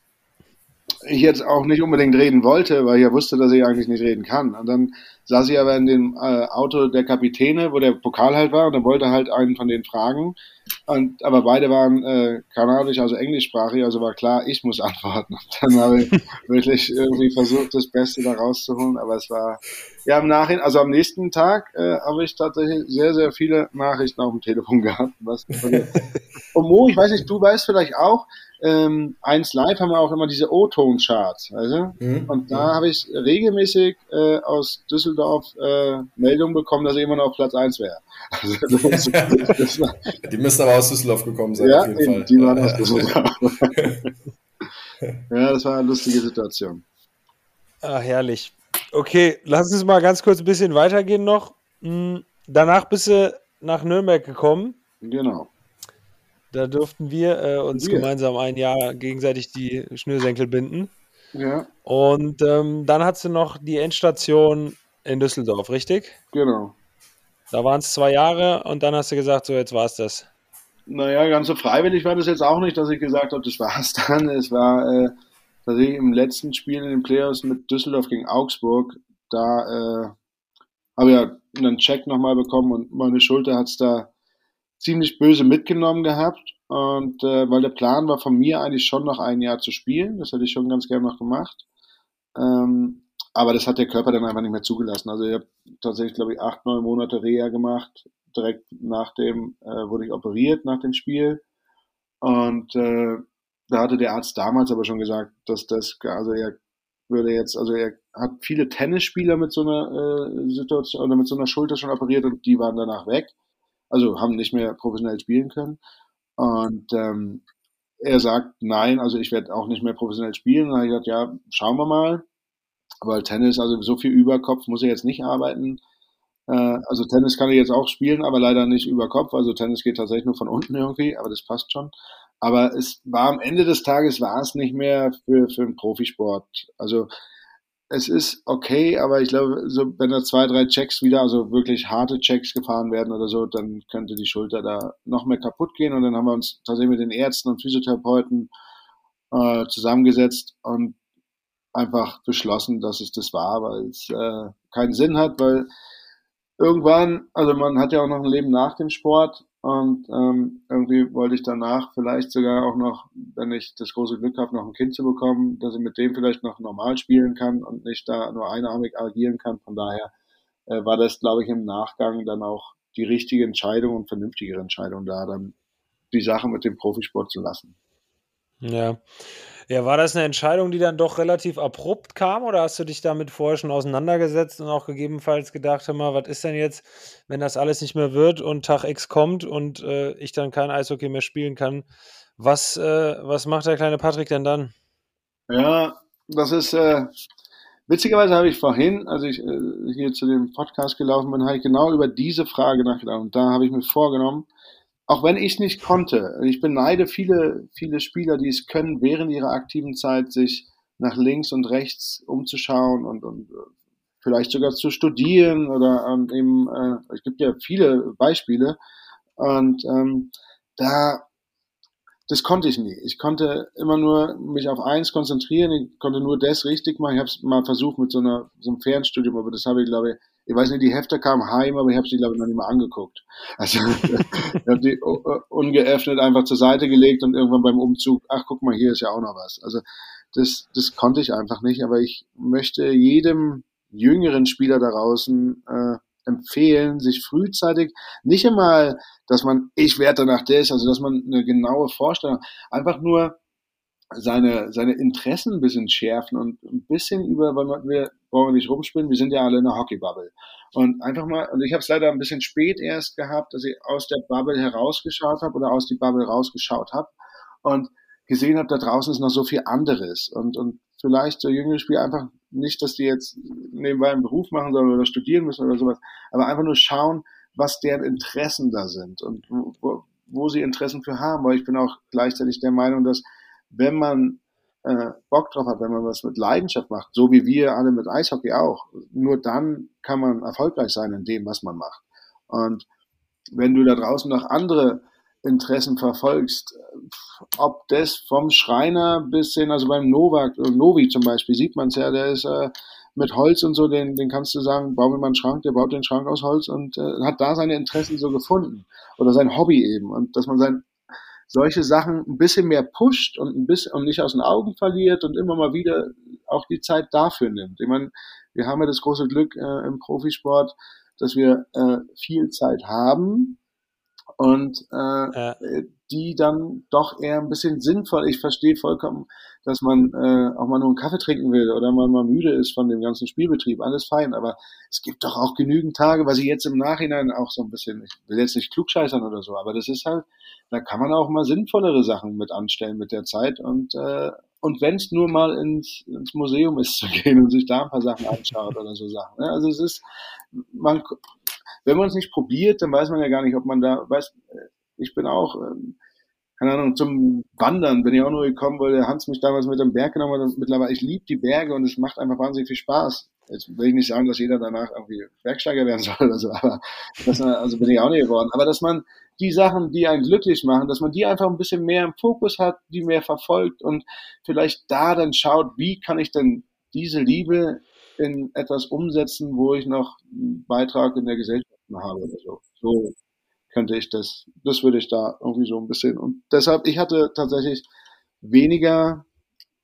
ich jetzt auch nicht unbedingt reden wollte, weil ich ja wusste, dass ich eigentlich nicht reden kann. Und dann saß ich aber in dem äh, Auto der Kapitäne, wo der Pokal halt war, und dann wollte halt einen von denen fragen. Und, aber beide waren äh, kanadisch, also englischsprachig, also war klar, ich muss antworten. Und dann habe ich wirklich irgendwie versucht, das Beste da rauszuholen, aber es war, ja, im Nachhinein, also am nächsten Tag äh, habe ich tatsächlich sehr, sehr viele Nachrichten auf dem Telefon gehabt. Was, und Mo, ich weiß nicht, du weißt vielleicht auch, ähm, 1 Live haben wir auch immer diese O-Ton-Charts. Also? Mhm. Und da habe ich regelmäßig äh, aus Düsseldorf äh, Meldungen bekommen, dass ich immer noch auf Platz 1 wäre. Also, die müssen aber aus Düsseldorf gekommen sein, ja, auf jeden Fall. Die waren aus Düsseldorf. ja, das war eine lustige Situation. Ah, herrlich. Okay, lass uns mal ganz kurz ein bisschen weitergehen noch. Hm, danach bist du nach Nürnberg gekommen. Genau. Da durften wir äh, uns wir. gemeinsam ein Jahr gegenseitig die Schnürsenkel binden. Ja. Und ähm, dann hast du noch die Endstation in Düsseldorf, richtig? Genau. Da waren es zwei Jahre und dann hast du gesagt, so jetzt war es das. Naja, ganz so freiwillig war das jetzt auch nicht, dass ich gesagt habe, das war es dann. Es war äh, tatsächlich im letzten Spiel in den Playoffs mit Düsseldorf gegen Augsburg, da äh, habe ich ja einen Check nochmal bekommen und meine Schulter hat es da ziemlich böse mitgenommen gehabt. Und äh, weil der Plan war von mir eigentlich schon noch ein Jahr zu spielen, das hätte ich schon ganz gerne noch gemacht. Ähm, aber das hat der Körper dann einfach nicht mehr zugelassen. Also ich habe tatsächlich, glaube ich, acht, neun Monate Reha gemacht. Direkt nach dem äh, wurde ich operiert, nach dem Spiel. Und äh, da hatte der Arzt damals aber schon gesagt, dass das, also er würde jetzt, also er hat viele Tennisspieler mit so einer äh, Situation oder mit so einer Schulter schon operiert und die waren danach weg also haben nicht mehr professionell spielen können. Und ähm, er sagt, nein, also ich werde auch nicht mehr professionell spielen. Und dann habe ich gesagt, ja, schauen wir mal. Weil Tennis, also so viel Überkopf muss er jetzt nicht arbeiten. Äh, also Tennis kann er jetzt auch spielen, aber leider nicht über Kopf. Also Tennis geht tatsächlich nur von unten irgendwie, aber das passt schon. Aber es war am Ende des Tages war es nicht mehr für, für einen Profisport. Also es ist okay, aber ich glaube, so, wenn da zwei, drei Checks wieder, also wirklich harte Checks gefahren werden oder so, dann könnte die Schulter da noch mehr kaputt gehen. Und dann haben wir uns tatsächlich mit den Ärzten und Physiotherapeuten äh, zusammengesetzt und einfach beschlossen, dass es das war, weil es äh, keinen Sinn hat, weil irgendwann, also man hat ja auch noch ein Leben nach dem Sport und ähm, irgendwie wollte ich danach vielleicht sogar auch noch, wenn ich das große Glück habe, noch ein Kind zu bekommen, dass ich mit dem vielleicht noch normal spielen kann und nicht da nur einarmig agieren kann. Von daher äh, war das, glaube ich, im Nachgang dann auch die richtige Entscheidung und vernünftigere Entscheidung, da dann die Sache mit dem Profisport zu lassen. Ja. Ja, war das eine Entscheidung, die dann doch relativ abrupt kam oder hast du dich damit vorher schon auseinandergesetzt und auch gegebenenfalls gedacht, hör mal, was ist denn jetzt, wenn das alles nicht mehr wird und Tag X kommt und äh, ich dann kein Eishockey mehr spielen kann? Was, äh, was macht der kleine Patrick denn dann? Ja, das ist, äh, witzigerweise habe ich vorhin, als ich äh, hier zu dem Podcast gelaufen bin, habe ich genau über diese Frage nachgedacht und da habe ich mir vorgenommen, auch wenn ich nicht konnte, ich beneide viele, viele Spieler, die es können, während ihrer aktiven Zeit sich nach links und rechts umzuschauen und, und äh, vielleicht sogar zu studieren oder ähm, eben, äh, es gibt ja viele Beispiele und ähm, da das konnte ich nie. Ich konnte immer nur mich auf eins konzentrieren. Ich konnte nur das richtig machen. Ich habe es mal versucht mit so, einer, so einem Fernstudium, aber das habe ich, glaube ich, ich weiß nicht, die Hefte kamen heim, aber ich habe sie, glaube ich, noch nicht mal angeguckt. Also ich habe die ungeöffnet einfach zur Seite gelegt und irgendwann beim Umzug, ach guck mal, hier ist ja auch noch was. Also das, das konnte ich einfach nicht, aber ich möchte jedem jüngeren Spieler da draußen äh, empfehlen, sich frühzeitig nicht einmal, dass man, ich werde danach das, also dass man eine genaue Vorstellung, einfach nur seine, seine Interessen ein bisschen schärfen und ein bisschen über, weil wir brauchen wir nicht rumspinnen, wir sind ja alle in der Hockeybubble. Und einfach mal, und ich habe es leider ein bisschen spät erst gehabt, dass ich aus der Bubble herausgeschaut habe oder aus die Bubble rausgeschaut habe und gesehen habe, da draußen ist noch so viel anderes. Und, und vielleicht so jüngere Spieler einfach nicht, dass die jetzt nebenbei einen Beruf machen sollen oder studieren müssen oder sowas, aber einfach nur schauen, was deren Interessen da sind und wo, wo sie Interessen für haben. Weil ich bin auch gleichzeitig der Meinung, dass wenn man äh, Bock drauf hat, wenn man was mit Leidenschaft macht, so wie wir alle mit Eishockey auch, nur dann kann man erfolgreich sein in dem, was man macht. Und wenn du da draußen noch andere Interessen verfolgst, ob das vom Schreiner bis hin, also beim Novak, Novi zum Beispiel, sieht man es ja, der ist äh, mit Holz und so, den, den kannst du sagen, bau mir mal einen Schrank, der baut den Schrank aus Holz und äh, hat da seine Interessen so gefunden. Oder sein Hobby eben. Und dass man sein solche Sachen ein bisschen mehr pusht und ein bisschen und nicht aus den Augen verliert und immer mal wieder auch die Zeit dafür nimmt. Ich meine, wir haben ja das große Glück äh, im Profisport, dass wir äh, viel Zeit haben und äh, ja. die dann doch eher ein bisschen sinnvoll. Ich verstehe vollkommen, dass man äh, auch mal nur einen Kaffee trinken will oder man mal müde ist von dem ganzen Spielbetrieb. Alles fein, aber es gibt doch auch genügend Tage, was ich jetzt im Nachhinein auch so ein bisschen, ich will jetzt nicht klugscheißern oder so, aber das ist halt, da kann man auch mal sinnvollere Sachen mit anstellen mit der Zeit und äh, und wenn es nur mal ins, ins Museum ist zu gehen und sich da ein paar Sachen anschaut oder so Sachen. Ne? Also es ist, man, wenn man es nicht probiert, dann weiß man ja gar nicht, ob man da, weiß, ich bin auch, ähm, keine Ahnung, zum Wandern bin ich auch nur gekommen, weil der Hans mich damals mit dem Berg genommen hat mittlerweile, ich liebe die Berge und es macht einfach wahnsinnig viel Spaß. Jetzt will ich nicht sagen, dass jeder danach irgendwie Bergsteiger werden soll oder so, aber das, also bin ich auch nicht geworden. Aber dass man die Sachen, die einen glücklich machen, dass man die einfach ein bisschen mehr im Fokus hat, die mehr verfolgt und vielleicht da dann schaut, wie kann ich denn diese Liebe in etwas umsetzen, wo ich noch einen Beitrag in der Gesellschaft habe oder so. So könnte ich das, das würde ich da irgendwie so ein bisschen. Und deshalb, ich hatte tatsächlich weniger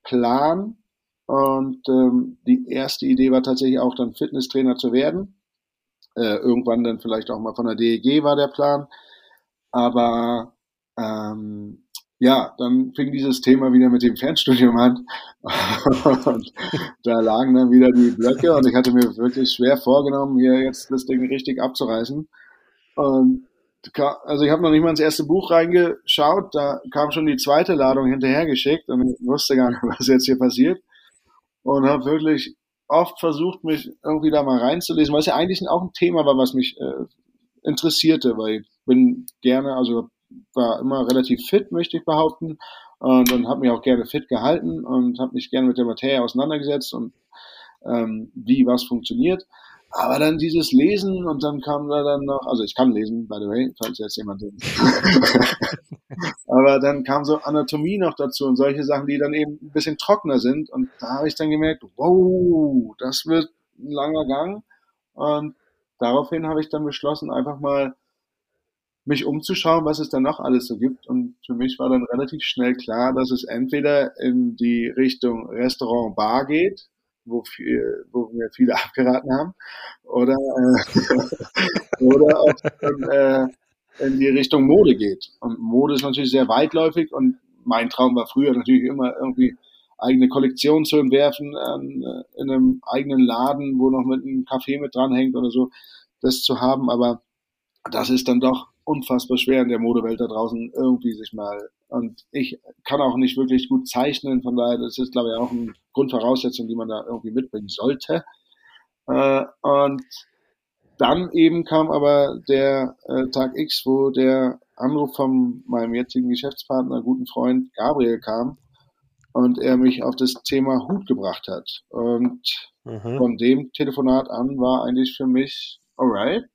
Plan und ähm, die erste Idee war tatsächlich auch dann Fitnesstrainer zu werden. Äh, irgendwann dann vielleicht auch mal von der DEG war der Plan. Aber ähm, ja, dann fing dieses Thema wieder mit dem Fernstudium an. und da lagen dann wieder die Blöcke und ich hatte mir wirklich schwer vorgenommen, hier jetzt das Ding richtig abzureißen. Und also ich habe noch nicht mal ins erste Buch reingeschaut, da kam schon die zweite Ladung hinterhergeschickt und ich wusste gar nicht, was jetzt hier passiert. Und habe wirklich oft versucht, mich irgendwie da mal reinzulesen, weil es ja eigentlich auch ein Thema war, was mich äh, interessierte, weil ich bin gerne, also war immer relativ fit, möchte ich behaupten, und, und habe mich auch gerne fit gehalten und habe mich gerne mit der Materie auseinandergesetzt und ähm, wie was funktioniert. Aber dann dieses Lesen und dann kam da dann noch, also ich kann lesen, by the way, falls jetzt jemand denkt. Aber dann kam so Anatomie noch dazu und solche Sachen, die dann eben ein bisschen trockener sind. Und da habe ich dann gemerkt, wow, das wird ein langer Gang. Und daraufhin habe ich dann beschlossen, einfach mal mich umzuschauen, was es dann noch alles so gibt. Und für mich war dann relativ schnell klar, dass es entweder in die Richtung Restaurant, Bar geht, wo, viel, wo wir viele abgeraten haben, oder, äh, oder auch in, äh, in die Richtung Mode geht. Und Mode ist natürlich sehr weitläufig und mein Traum war früher natürlich immer irgendwie eigene Kollektion zu entwerfen, äh, in einem eigenen Laden, wo noch mit einem Café mit dranhängt oder so, das zu haben. Aber das ist dann doch unfassbar schwer in der Modewelt da draußen irgendwie sich mal und ich kann auch nicht wirklich gut zeichnen, von daher das ist glaube ich auch eine Grundvoraussetzung, die man da irgendwie mitbringen sollte. Äh, und dann eben kam aber der äh, Tag X, wo der Anruf von meinem jetzigen Geschäftspartner, guten Freund Gabriel kam und er mich auf das Thema Hut gebracht hat. Und mhm. von dem Telefonat an war eigentlich für mich, alright,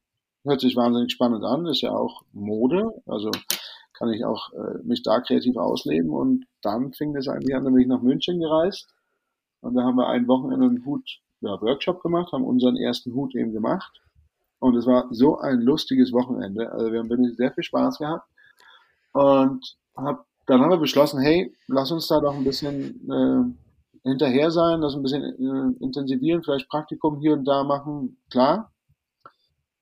hört sich wahnsinnig spannend an, ist ja auch Mode, also kann ich auch äh, mich da kreativ ausleben. Und dann fing es eigentlich an, dann bin ich nach München gereist und da haben wir ein Wochenende einen Hut ja, Workshop gemacht, haben unseren ersten Hut eben gemacht. Und es war so ein lustiges Wochenende. Also wir haben wirklich sehr viel Spaß gehabt. Und hab, dann haben wir beschlossen, hey, lass uns da doch ein bisschen äh, hinterher sein, das ein bisschen äh, intensivieren, vielleicht Praktikum hier und da machen. Klar,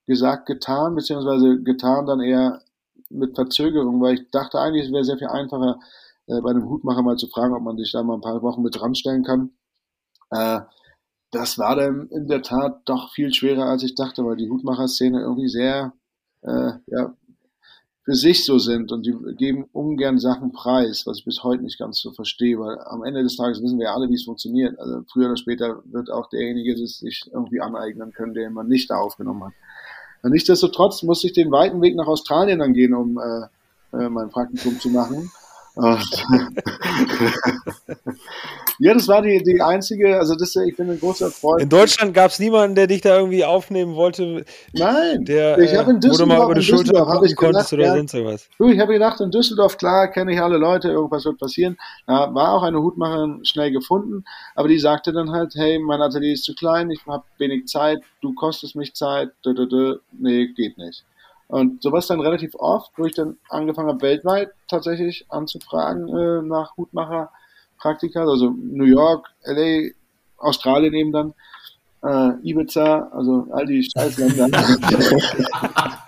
gesagt, getan, beziehungsweise getan dann eher mit Verzögerung, weil ich dachte eigentlich, es wäre sehr viel einfacher, äh, bei einem Hutmacher mal zu fragen, ob man sich da mal ein paar Wochen mit ranstellen kann. Äh, das war dann in der Tat doch viel schwerer, als ich dachte, weil die Hutmacher-Szene irgendwie sehr äh, ja, für sich so sind und die geben ungern Sachen preis, was ich bis heute nicht ganz so verstehe, weil am Ende des Tages wissen wir alle, wie es funktioniert. Also früher oder später wird auch derjenige das sich irgendwie aneignen können, den man nicht da aufgenommen hat. Nichtsdestotrotz musste ich den weiten Weg nach Australien dann gehen, um äh, äh, mein Praktikum zu machen. ja, das war die, die einzige, also das, ich bin ein großer Freund. In Deutschland gab es niemanden, der dich da irgendwie aufnehmen wollte. Nein, der, ich habe in Düsseldorf, mal über die Schulter gucken konntest oder ja, sonst. Du, ich habe gedacht, in Düsseldorf, klar, kenne ich alle Leute, irgendwas wird passieren. Da war auch eine Hutmacherin schnell gefunden, aber die sagte dann halt, hey, mein Atelier ist zu klein, ich habe wenig Zeit, du kostest mich Zeit, dö, dö, dö. nee, geht nicht. Und sowas dann relativ oft, wo ich dann angefangen habe, weltweit tatsächlich anzufragen äh, nach Hutmacher-Praktika, also New York, LA, Australien eben dann, äh, Ibiza, also all die Scheißländer.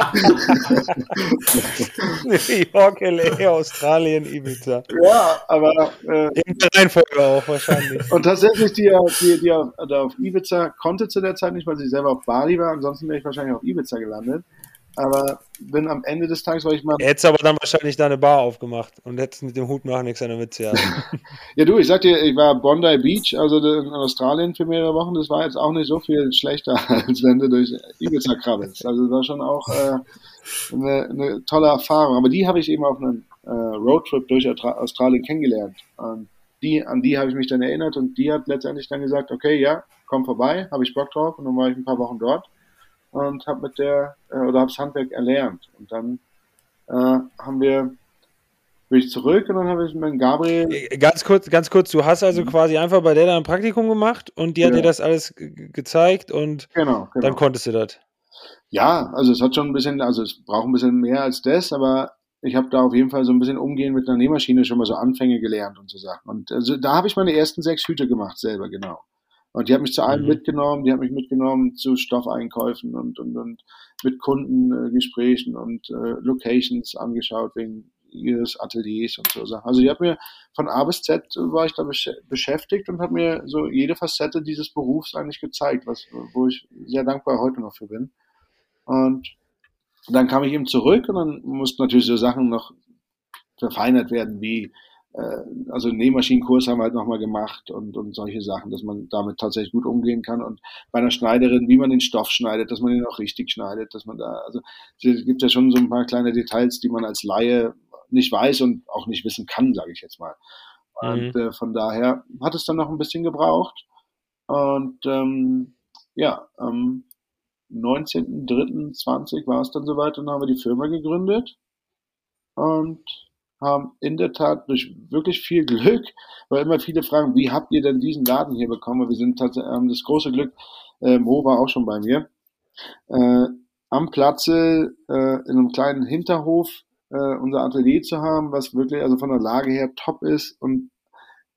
New York, LA, Australien, Ibiza. Ja, aber äh, in der Reihenfolge auch wahrscheinlich. Und tatsächlich, die, die, die auf, auf Ibiza konnte zu der Zeit nicht, weil sie selber auf Bali war, ansonsten wäre ich wahrscheinlich auf Ibiza gelandet aber bin am Ende des Tages, weil ich mal. Hättest aber dann wahrscheinlich deine Bar aufgemacht und hättest mit dem Hut machen nichts an der Witze ja. du, ich sag dir, ich war Bondi Beach, also in Australien für mehrere Wochen. Das war jetzt auch nicht so viel schlechter, als wenn du durch Ibiza krabbelst. Also, das war schon auch äh, eine, eine, tolle Erfahrung. Aber die habe ich eben auf einem äh, Roadtrip durch Australien kennengelernt. Und die, an die habe ich mich dann erinnert und die hat letztendlich dann gesagt: Okay, ja, komm vorbei, habe ich Bock drauf. Und dann war ich ein paar Wochen dort und habe mit der äh, oder habe das Handwerk erlernt und dann äh, haben wir bin ich zurück und dann habe ich mit Gabriel. Äh, ganz kurz, ganz kurz, du hast also mhm. quasi einfach bei der dann ein Praktikum gemacht und die hat ja. dir das alles gezeigt und genau, genau. dann konntest du das. Ja, also es hat schon ein bisschen, also es braucht ein bisschen mehr als das, aber ich habe da auf jeden Fall so ein bisschen umgehen mit einer Nähmaschine schon mal so Anfänge gelernt und so Sachen. Und also da habe ich meine ersten sechs Hüte gemacht selber, genau. Und die hat mich zu allem mhm. mitgenommen, die hat mich mitgenommen zu Stoffeinkäufen und, und, und mit Kundengesprächen äh, und äh, Locations angeschaut wegen ihres Ateliers und so Sachen. Also die hat mir von A bis Z war ich da besch beschäftigt und hat mir so jede Facette dieses Berufs eigentlich gezeigt, was, wo ich sehr dankbar heute noch für bin. Und dann kam ich eben zurück und dann mussten natürlich so Sachen noch verfeinert werden, wie also einen Nähmaschinenkurs haben wir halt nochmal gemacht und, und solche Sachen, dass man damit tatsächlich gut umgehen kann. Und bei einer Schneiderin, wie man den Stoff schneidet, dass man ihn auch richtig schneidet, dass man da, also es gibt ja schon so ein paar kleine Details, die man als Laie nicht weiß und auch nicht wissen kann, sage ich jetzt mal. Und mhm. äh, von daher hat es dann noch ein bisschen gebraucht. Und ähm, ja, am 19.03.20 war es dann soweit und dann haben wir die Firma gegründet. Und haben in der Tat durch wirklich viel Glück, weil immer viele fragen, wie habt ihr denn diesen Laden hier bekommen? Wir sind tatsächlich, haben das große Glück, äh, Mo war auch schon bei mir, äh, am Platze äh, in einem kleinen Hinterhof äh, unser Atelier zu haben, was wirklich also von der Lage her top ist und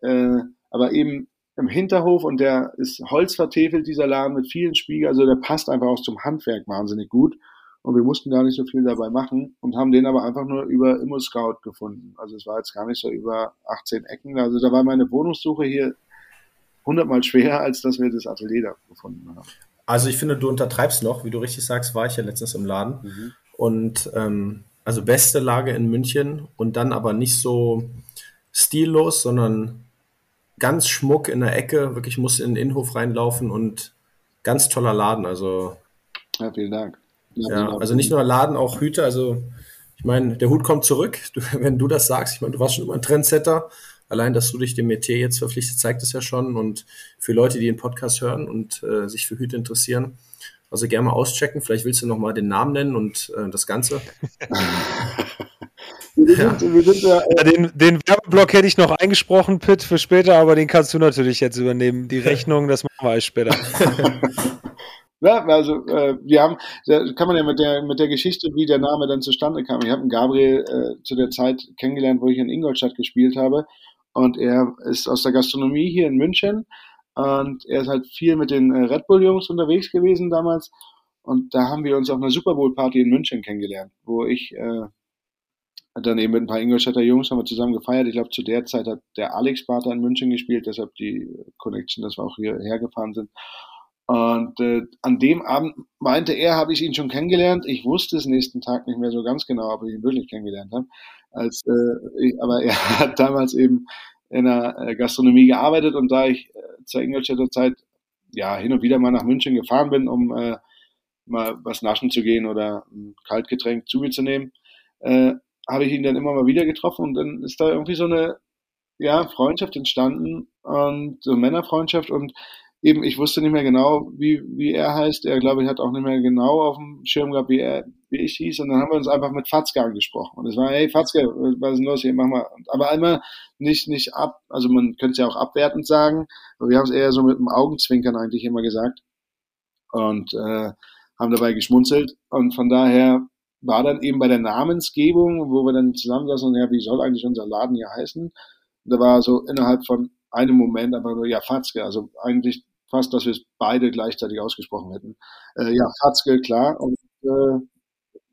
äh, aber eben im Hinterhof und der ist holzvertefelt, dieser Laden mit vielen Spiegeln, also der passt einfach auch zum Handwerk wahnsinnig gut und wir mussten gar nicht so viel dabei machen und haben den aber einfach nur über Immo-Scout gefunden. Also es war jetzt gar nicht so über 18 Ecken. Also da war meine Wohnungssuche hier hundertmal schwerer, als dass wir das Atelier da gefunden haben. Also ich finde, du untertreibst noch, wie du richtig sagst, war ich ja letztens im Laden. Mhm. Und ähm, also beste Lage in München und dann aber nicht so stillos, sondern ganz schmuck in der Ecke. Wirklich muss in den Innenhof reinlaufen und ganz toller Laden. Also ja, vielen Dank. Ja, also nicht nur Laden, auch Hüte. Also ich meine, der Hut kommt zurück, du, wenn du das sagst. Ich meine, du warst schon immer ein Trendsetter. Allein, dass du dich dem Metier jetzt verpflichtet, zeigt es ja schon. Und für Leute, die den Podcast hören und äh, sich für Hüte interessieren, also gerne mal auschecken. Vielleicht willst du noch mal den Namen nennen und äh, das Ganze. wir sind, ja. Wir sind ja, äh den, den Werbeblock hätte ich noch eingesprochen, Pitt, für später, aber den kannst du natürlich jetzt übernehmen. Die Rechnung, das machen wir alles später. Ja, also äh, wir haben, da kann man ja mit der mit der Geschichte, wie der Name dann zustande kam. Ich habe einen Gabriel äh, zu der Zeit kennengelernt, wo ich in Ingolstadt gespielt habe, und er ist aus der Gastronomie hier in München und er ist halt viel mit den äh, Red Bull Jungs unterwegs gewesen damals. Und da haben wir uns auf einer Super Bowl Party in München kennengelernt, wo ich äh, dann eben mit ein paar Ingolstädter Jungs haben wir zusammen gefeiert. Ich glaube, zu der Zeit hat der Alex Barter in München gespielt, deshalb die Connection, dass wir auch hierher gefahren sind. Und äh, an dem Abend meinte er, habe ich ihn schon kennengelernt. Ich wusste es nächsten Tag nicht mehr so ganz genau, ob ich ihn wirklich kennengelernt habe. Als, äh, ich, aber er hat damals eben in der äh, Gastronomie gearbeitet und da ich äh, zur Ingolstädter Zeit ja hin und wieder mal nach München gefahren bin, um äh, mal was naschen zu gehen oder ein Kaltgetränk zu mir zu nehmen, äh, habe ich ihn dann immer mal wieder getroffen und dann ist da irgendwie so eine ja, Freundschaft entstanden und so Männerfreundschaft und eben, ich wusste nicht mehr genau, wie, wie er heißt. Er, glaube ich, hat auch nicht mehr genau auf dem Schirm gehabt, wie er, wie ich hieß. Und dann haben wir uns einfach mit Fatzke angesprochen. Und es war, hey, Fatzke, was ist denn los hier? Mach mal. Aber einmal nicht, nicht ab, also man könnte es ja auch abwertend sagen, aber wir haben es eher so mit dem Augenzwinkern eigentlich immer gesagt. Und, äh, haben dabei geschmunzelt. Und von daher war dann eben bei der Namensgebung, wo wir dann zusammensaßen und ja, wie soll eigentlich unser Laden hier heißen? Da war so innerhalb von einem Moment aber nur, ja, Fatzke, also eigentlich fast, dass wir es beide gleichzeitig ausgesprochen hätten. Äh, ja, Fatzke, klar. Und äh,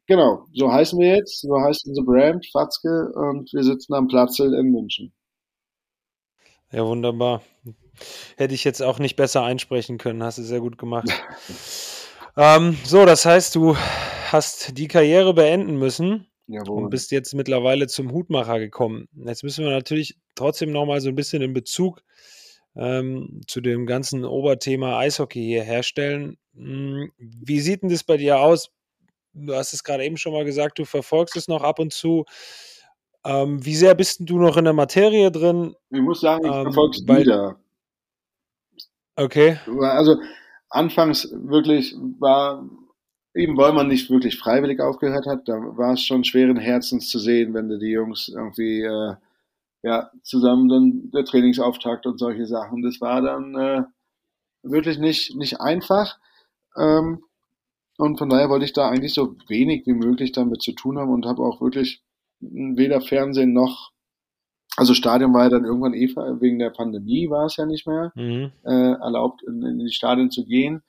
genau, so heißen wir jetzt, so heißt unsere Brand, Fatzke, und wir sitzen am Platzel in München. Ja, wunderbar. Hätte ich jetzt auch nicht besser einsprechen können, hast du sehr gut gemacht. ähm, so, das heißt, du hast die Karriere beenden müssen. Jawohl. Und bist jetzt mittlerweile zum Hutmacher gekommen. Jetzt müssen wir natürlich trotzdem noch mal so ein bisschen in Bezug ähm, zu dem ganzen Oberthema Eishockey hier herstellen. Hm, wie sieht denn das bei dir aus? Du hast es gerade eben schon mal gesagt, du verfolgst es noch ab und zu. Ähm, wie sehr bist du noch in der Materie drin? Ich muss sagen, ich ähm, verfolge es wieder. Okay. Also anfangs wirklich war, eben weil man nicht wirklich freiwillig aufgehört hat, da war es schon schweren Herzens zu sehen, wenn du die Jungs irgendwie äh, ja, zusammen dann der Trainingsauftakt und solche Sachen. Das war dann äh, wirklich nicht, nicht einfach. Ähm, und von daher wollte ich da eigentlich so wenig wie möglich damit zu tun haben und habe auch wirklich weder Fernsehen noch, also Stadion war ja dann irgendwann eh wegen der Pandemie war es ja nicht mehr mhm. äh, erlaubt, in, in die Stadien zu gehen.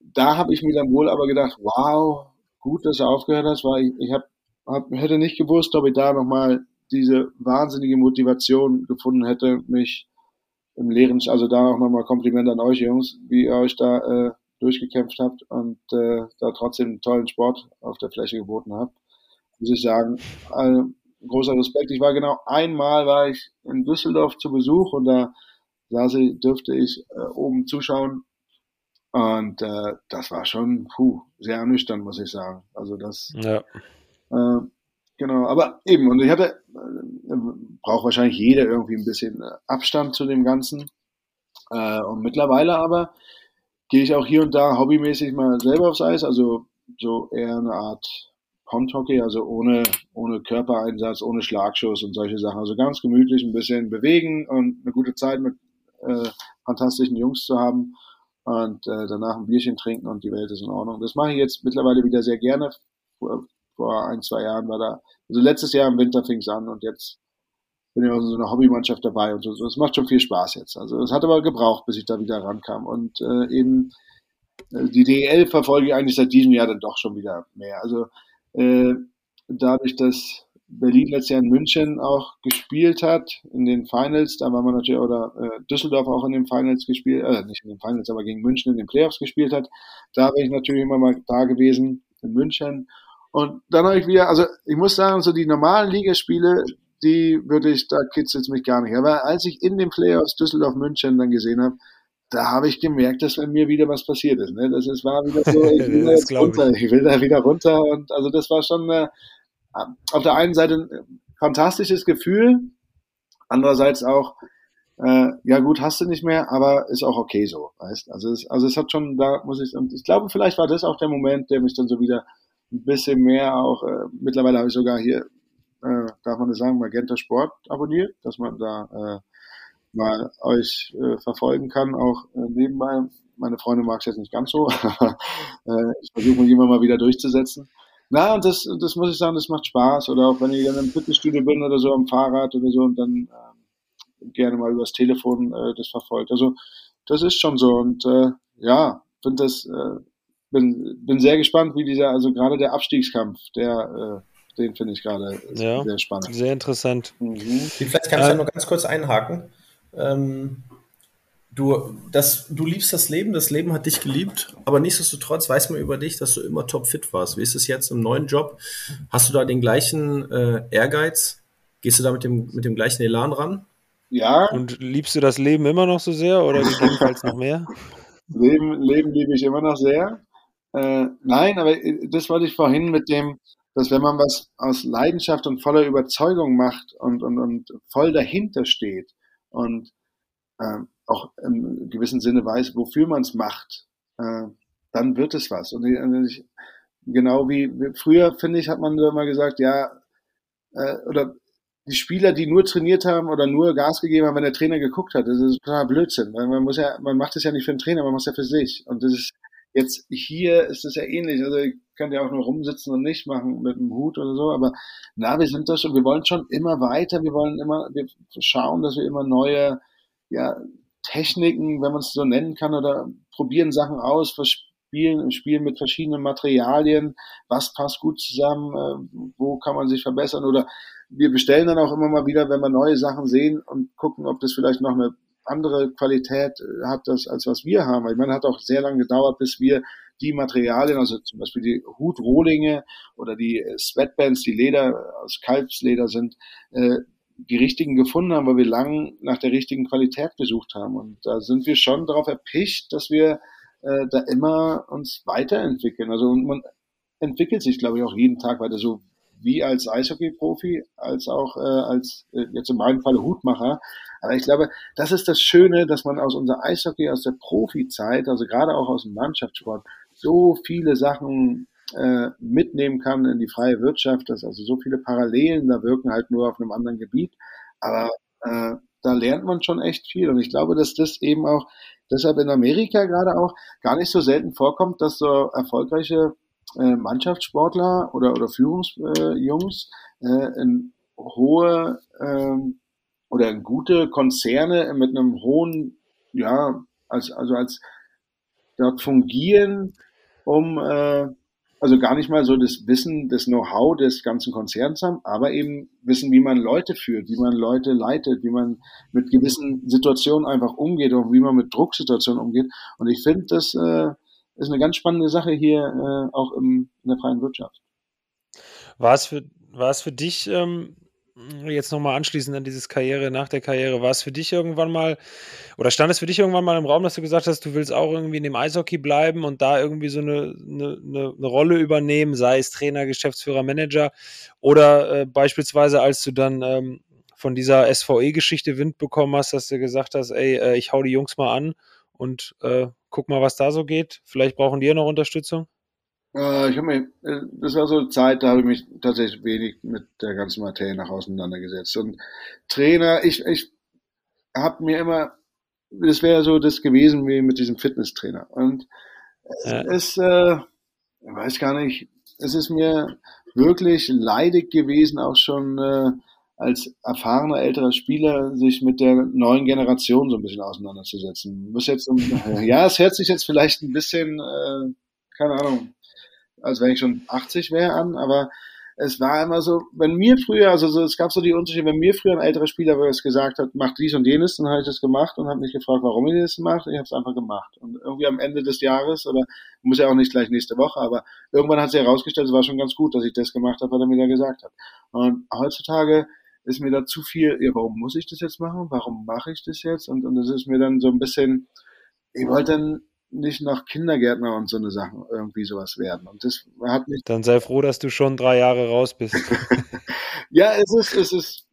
Da habe ich mir dann wohl aber gedacht, wow, gut, dass er aufgehört hat, weil ich, ich hab, hab, hätte nicht gewusst, ob ich da nochmal diese wahnsinnige Motivation gefunden hätte, mich im Lehren, also da auch nochmal Kompliment an euch Jungs, wie ihr euch da äh, durchgekämpft habt und äh, da trotzdem einen tollen Sport auf der Fläche geboten habt. Muss ich sagen, äh, großer Respekt. Ich war genau einmal war ich in Düsseldorf zu Besuch und da saß ich, dürfte ich äh, oben zuschauen und äh, das war schon puh, sehr ernüchternd, muss ich sagen. Also das ja. äh, Genau, aber eben, und ich hatte, äh, braucht wahrscheinlich jeder irgendwie ein bisschen äh, Abstand zu dem Ganzen. Äh, und mittlerweile aber gehe ich auch hier und da hobbymäßig mal selber aufs Eis, also so eher eine Art Pondhockey, also ohne, ohne Körpereinsatz, ohne Schlagschuss und solche Sachen. Also ganz gemütlich ein bisschen bewegen und eine gute Zeit mit äh, fantastischen Jungs zu haben und äh, danach ein Bierchen trinken und die Welt ist in Ordnung. Das mache ich jetzt mittlerweile wieder sehr gerne vor ein, zwei Jahren war da, also letztes Jahr im Winter fing es an und jetzt bin ich auch in so einer Hobbymannschaft dabei und so. Es macht schon viel Spaß jetzt. Also es hat aber gebraucht, bis ich da wieder rankam. Und äh, eben äh, die DEL verfolge ich eigentlich seit diesem Jahr dann doch schon wieder mehr. Also äh, dadurch, dass Berlin letztes Jahr in München auch gespielt hat, in den Finals, da war man natürlich, oder äh, Düsseldorf auch in den Finals gespielt, äh, nicht in den Finals, aber gegen München in den Playoffs gespielt hat, da bin ich natürlich immer mal da gewesen in München und dann habe ich wieder, also ich muss sagen, so die normalen Ligaspiele, die würde ich, da kitzelt mich gar nicht. Aber als ich in den Playoffs Düsseldorf München dann gesehen habe, da habe ich gemerkt, dass bei mir wieder was passiert ist. Ne? Das ist, war wieder so, ich will, jetzt runter, ich. ich. will da wieder runter. Und also das war schon äh, auf der einen Seite ein fantastisches Gefühl, andererseits auch, äh, ja gut, hast du nicht mehr, aber ist auch okay so. Weißt? Also, es, also es hat schon, da muss ich, und ich glaube, vielleicht war das auch der Moment, der mich dann so wieder ein bisschen mehr auch, äh, mittlerweile habe ich sogar hier, äh, darf man das sagen, Magenta Sport abonniert, dass man da äh, mal euch äh, verfolgen kann, auch äh, nebenbei. Meine Freundin mag es jetzt nicht ganz so, äh, ich versuche mich immer mal wieder durchzusetzen. Na, und das, das muss ich sagen, das macht Spaß. Oder auch wenn ich dann im Fitnessstudio bin oder so am Fahrrad oder so und dann äh, gerne mal übers Telefon äh, das verfolgt. Also das ist schon so. Und äh, ja, finde das äh, bin, bin sehr gespannt, wie dieser, also gerade der Abstiegskampf, der, äh, den finde ich gerade ja, sehr spannend. Sehr interessant. Mhm. Vielleicht kann ich da noch ganz kurz einhaken. Ähm, du, das, du liebst das Leben, das Leben hat dich geliebt, aber nichtsdestotrotz weiß man über dich, dass du immer topfit warst. Wie ist es jetzt im neuen Job? Hast du da den gleichen äh, Ehrgeiz? Gehst du da mit dem, mit dem gleichen Elan ran? Ja. Und liebst du das Leben immer noch so sehr oder gegebenenfalls noch mehr? Leben, Leben liebe ich immer noch sehr. Äh, nein, aber äh, das wollte ich vorhin mit dem, dass wenn man was aus Leidenschaft und voller Überzeugung macht und, und, und voll dahinter steht und äh, auch im gewissen Sinne weiß, wofür man es macht, äh, dann wird es was. Und ich, genau wie, früher, finde ich, hat man immer gesagt, ja, äh, oder die Spieler, die nur trainiert haben oder nur Gas gegeben haben, wenn der Trainer geguckt hat, das ist total Blödsinn, man muss ja, man macht es ja nicht für den Trainer, man macht es ja für sich. Und das ist jetzt hier ist es ja ähnlich. Also ihr könnt ja auch nur rumsitzen und nicht machen mit dem Hut oder so, aber na, wir sind da schon, wir wollen schon immer weiter, wir wollen immer, wir schauen, dass wir immer neue, ja, Techniken, wenn man es so nennen kann, oder probieren Sachen aus, spielen, spielen mit verschiedenen Materialien, was passt gut zusammen, äh, wo kann man sich verbessern oder wir bestellen dann auch immer mal wieder, wenn wir neue Sachen sehen und gucken, ob das vielleicht noch eine andere Qualität äh, hat, das, als was wir haben. Ich meine, hat auch sehr lange gedauert, bis wir die Materialien, also zum Beispiel die Hutrohlinge oder die äh, Sweatbands, die Leder aus Kalbsleder sind, äh, die richtigen gefunden haben, weil wir lang nach der richtigen Qualität gesucht haben. Und da sind wir schon darauf erpicht, dass wir äh, da immer uns weiterentwickeln. Also man entwickelt sich, glaube ich, auch jeden Tag weiter, so wie als Eishockey-Profi, als auch äh, als äh, jetzt in meinem Fall Hutmacher. Aber ich glaube, das ist das Schöne, dass man aus unserer Eishockey, aus der Profizeit, also gerade auch aus dem Mannschaftssport, so viele Sachen äh, mitnehmen kann in die freie Wirtschaft, dass also so viele Parallelen da wirken, halt nur auf einem anderen Gebiet. Aber äh, da lernt man schon echt viel. Und ich glaube, dass das eben auch deshalb in Amerika gerade auch gar nicht so selten vorkommt, dass so erfolgreiche äh, Mannschaftssportler oder, oder Führungsjungs äh, in hohe äh, oder gute Konzerne mit einem hohen, ja, als, also als dort fungieren, um äh, also gar nicht mal so das Wissen, das Know-how des ganzen Konzerns haben, aber eben wissen, wie man Leute führt, wie man Leute leitet, wie man mit gewissen Situationen einfach umgeht und wie man mit Drucksituationen umgeht. Und ich finde, das äh, ist eine ganz spannende Sache hier äh, auch im, in der freien Wirtschaft. War es für, war es für dich ähm, jetzt nochmal anschließend an dieses Karriere nach der Karriere, war es für dich irgendwann mal, oder stand es für dich irgendwann mal im Raum, dass du gesagt hast, du willst auch irgendwie in dem Eishockey bleiben und da irgendwie so eine, eine, eine Rolle übernehmen, sei es Trainer, Geschäftsführer, Manager oder äh, beispielsweise als du dann ähm, von dieser SVE-Geschichte Wind bekommen hast, dass du gesagt hast, ey, äh, ich hau die Jungs mal an und äh, guck mal, was da so geht. Vielleicht brauchen die ja noch Unterstützung. Äh, ich habe mir, äh, das war so eine Zeit, da habe ich mich tatsächlich wenig mit der ganzen Materie nach auseinandergesetzt. Und Trainer, ich, ich habe mir immer, das wäre so das gewesen wie mit diesem Fitnesstrainer. Und ja. es, äh, ich weiß gar nicht, es ist mir wirklich leidig gewesen, auch schon äh, als erfahrener älterer Spieler sich mit der neuen Generation so ein bisschen auseinanderzusetzen. Muss jetzt, ja, es hört sich jetzt vielleicht ein bisschen, äh, keine Ahnung, als wenn ich schon 80 wäre an, aber es war immer so, wenn mir früher, also so, es gab so die Unterschiede, wenn mir früher ein älterer Spieler was gesagt hat, mach dies und jenes, dann habe ich das gemacht und habe mich gefragt, warum ich das mache. Ich habe es einfach gemacht. Und irgendwie am Ende des Jahres, oder muss ja auch nicht gleich nächste Woche, aber irgendwann hat sich herausgestellt, es war schon ganz gut, dass ich das gemacht habe, was er mir da gesagt hat. Und heutzutage ist mir da zu viel, ja, warum muss ich das jetzt machen? Warum mache ich das jetzt? Und, und das ist mir dann so ein bisschen, ich wollte dann nicht noch Kindergärtner und so eine Sachen irgendwie sowas werden. Und das hat mich. Dann sei froh, dass du schon drei Jahre raus bist. ja, es ist, es ist,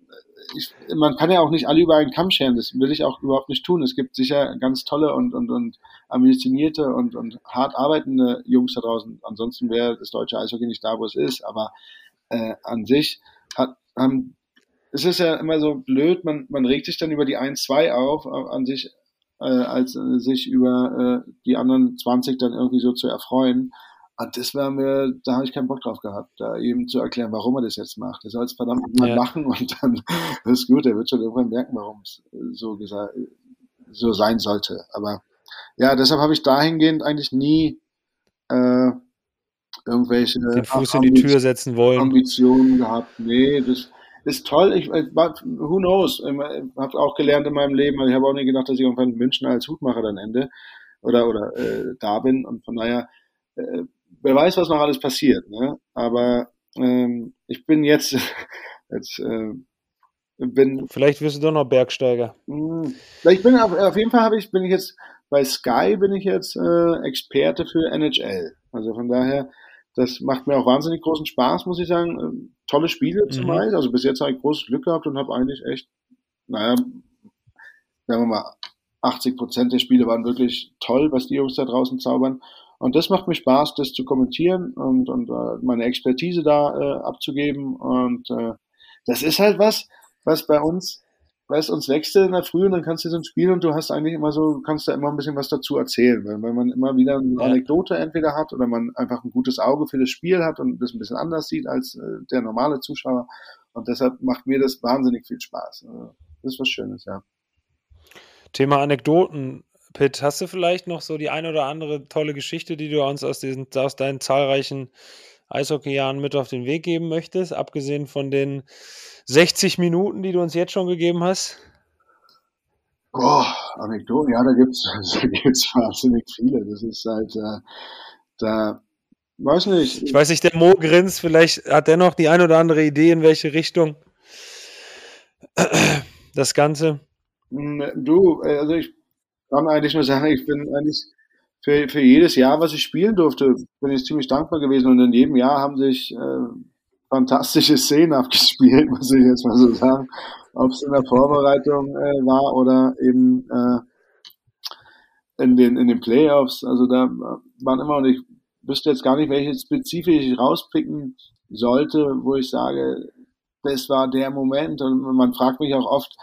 ich, man kann ja auch nicht alle über einen Kamm scheren. Das will ich auch überhaupt nicht tun. Es gibt sicher ganz tolle und, und, und ambitionierte und, und hart arbeitende Jungs da draußen. Ansonsten wäre das deutsche Eishockey nicht da, wo es ist. Aber äh, an sich hat, haben es ist ja immer so blöd, man, man regt sich dann über die 1-2 auf, an sich äh, als äh, sich über äh, die anderen 20 dann irgendwie so zu erfreuen. Und das war mir, da habe ich keinen Bock drauf gehabt, da eben zu erklären, warum er das jetzt macht. Er soll es verdammt mal ja. machen und dann ist gut, er wird schon irgendwann merken, warum es so gesagt, so sein sollte. Aber ja, deshalb habe ich dahingehend eigentlich nie äh, irgendwelche den Fuß in die Tür setzen wollen. Ambitionen gehabt. Nee, das ist toll. Ich, who knows? Ich habe auch gelernt in meinem Leben. Ich habe auch nicht gedacht, dass ich irgendwann in München als Hutmacher dann ende oder oder äh, da bin. Und von daher, äh, wer weiß, was noch alles passiert. Ne? Aber ähm, ich bin jetzt jetzt äh, bin. Vielleicht wirst du doch noch Bergsteiger. Mh, hm, ich bin auf, auf jeden Fall habe ich bin ich jetzt bei Sky bin ich jetzt äh, Experte für NHL. Also von daher das macht mir auch wahnsinnig großen Spaß, muss ich sagen. Tolle Spiele zumeist. Mhm. Also bis jetzt habe ich großes Glück gehabt und habe eigentlich echt, naja, sagen wir mal, 80 Prozent der Spiele waren wirklich toll, was die Jungs da draußen zaubern. Und das macht mir Spaß, das zu kommentieren und, und uh, meine Expertise da äh, abzugeben. Und äh, das ist halt was, was bei uns weißt, uns wechselt in der Früh und dann kannst du so ein Spiel und du hast eigentlich immer so, kannst da immer ein bisschen was dazu erzählen, weil, weil man immer wieder eine ja. Anekdote entweder hat oder man einfach ein gutes Auge für das Spiel hat und das ein bisschen anders sieht als äh, der normale Zuschauer. Und deshalb macht mir das wahnsinnig viel Spaß. Also, das ist was Schönes, ja. Thema Anekdoten. Pitt, hast du vielleicht noch so die ein oder andere tolle Geschichte, die du uns aus, diesen, aus deinen zahlreichen Eishockeyjahren mit auf den Weg geben möchtest, abgesehen von den 60 Minuten, die du uns jetzt schon gegeben hast? Boah, Anekdoten, ja, da gibt's, da gibt's wahnsinnig viele. Das ist halt, äh, da, weiß nicht. Ich weiß nicht, der Mo grinst, vielleicht hat er noch die ein oder andere Idee, in welche Richtung das Ganze. Hm, du, äh, also ich kann eigentlich nur sagen, ich bin eigentlich für, für jedes Jahr, was ich spielen durfte, bin ich ziemlich dankbar gewesen. Und in jedem Jahr haben sich äh, fantastische Szenen abgespielt, muss ich jetzt mal so sagen. Ob es in der Vorbereitung äh, war oder eben äh, in, den, in den Playoffs. Also da waren immer, und ich wüsste jetzt gar nicht, welche spezifisch ich rauspicken sollte, wo ich sage, das war der Moment. Und man fragt mich auch oft,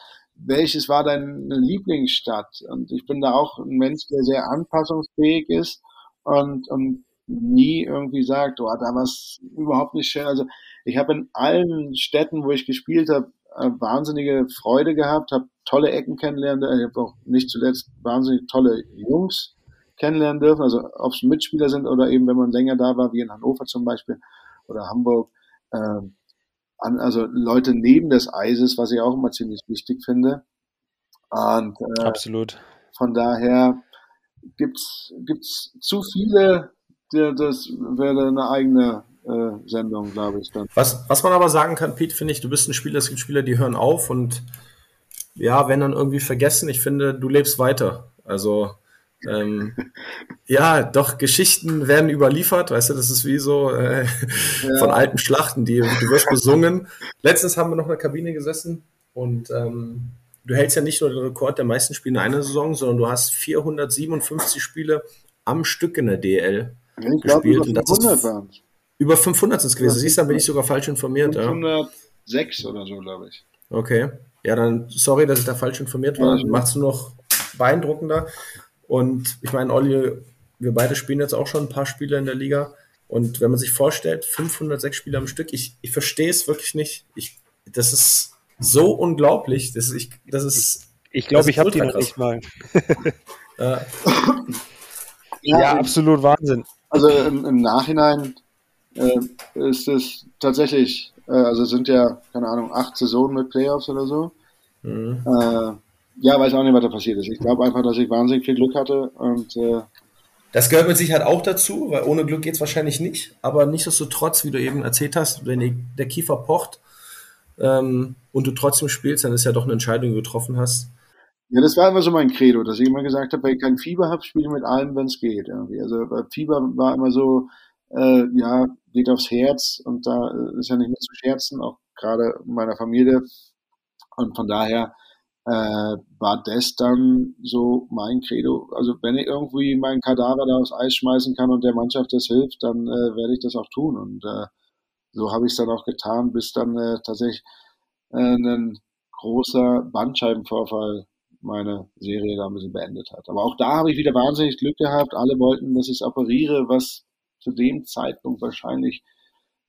welches war deine Lieblingsstadt? Und ich bin da auch ein Mensch, der sehr anpassungsfähig ist und, und nie irgendwie sagt, oh, da war es überhaupt nicht schön. Also ich habe in allen Städten, wo ich gespielt habe, äh, wahnsinnige Freude gehabt, habe tolle Ecken kennenlernen, ich habe auch nicht zuletzt wahnsinnig tolle Jungs kennenlernen dürfen, also ob es Mitspieler sind oder eben, wenn man länger da war, wie in Hannover zum Beispiel oder Hamburg. Äh, an, also Leute neben des Eises, was ich auch immer ziemlich wichtig finde. Und, äh, Absolut. Von daher gibt's gibt's zu viele, die, das wäre eine eigene äh, Sendung, glaube ich dann. Was, was man aber sagen kann, Pete, finde ich, du bist ein Spieler, es gibt Spieler, die hören auf und ja, wenn dann irgendwie vergessen, ich finde, du lebst weiter. Also ähm, ja, doch, Geschichten werden überliefert, weißt du, das ist wie so äh, ja. von alten Schlachten, die du wirst besungen. Letztens haben wir noch in der Kabine gesessen und ähm, du hältst ja nicht nur den Rekord der meisten Spiele in einer Saison, sondern du hast 457 Spiele am Stück in der DL ich glaub, gespielt. Über 500 waren Über 500 sind es gewesen. Siehst du, da bin ich sogar falsch informiert. 506 ja. oder so, glaube ich. Okay. Ja, dann sorry, dass ich da falsch informiert war. Ja, Machst du noch beeindruckender. Und ich meine, Olli, wir beide spielen jetzt auch schon ein paar Spiele in der Liga. Und wenn man sich vorstellt, 506 Spiele am Stück, ich, ich verstehe es wirklich nicht. Ich, das ist so unglaublich. Das ist, ich, das ist, ich glaube, ich habe die noch nicht mal. ja, ja, absolut Wahnsinn. Also im, im Nachhinein äh, ist es tatsächlich, äh, also sind ja, keine Ahnung, acht Saisonen mit Playoffs oder so. Mhm. Äh, ja, weiß auch nicht, was da passiert ist. Ich glaube einfach, dass ich wahnsinnig viel Glück hatte und äh, das gehört mit Sicherheit auch dazu, weil ohne Glück geht es wahrscheinlich nicht. Aber nichtsdestotrotz, wie du eben erzählt hast, wenn der Kiefer pocht ähm, und du trotzdem spielst, dann ist ja doch eine Entscheidung, die du getroffen hast. Ja, das war immer so mein Credo, dass ich immer gesagt habe, wenn ich kein Fieber habe, spiele ich mit allem, wenn es geht. Irgendwie. Also Fieber war immer so, äh, ja, geht aufs Herz und da ist ja nicht mehr zu scherzen, auch gerade meiner Familie. Und von daher äh, war das dann so mein Credo. Also wenn ich irgendwie meinen Kadaver da aufs Eis schmeißen kann und der Mannschaft das hilft, dann äh, werde ich das auch tun. Und äh, so habe ich es dann auch getan, bis dann äh, tatsächlich äh, ein großer Bandscheibenvorfall meine Serie da ein bisschen beendet hat. Aber auch da habe ich wieder wahnsinnig Glück gehabt. Alle wollten, dass ich es operiere, was zu dem Zeitpunkt wahrscheinlich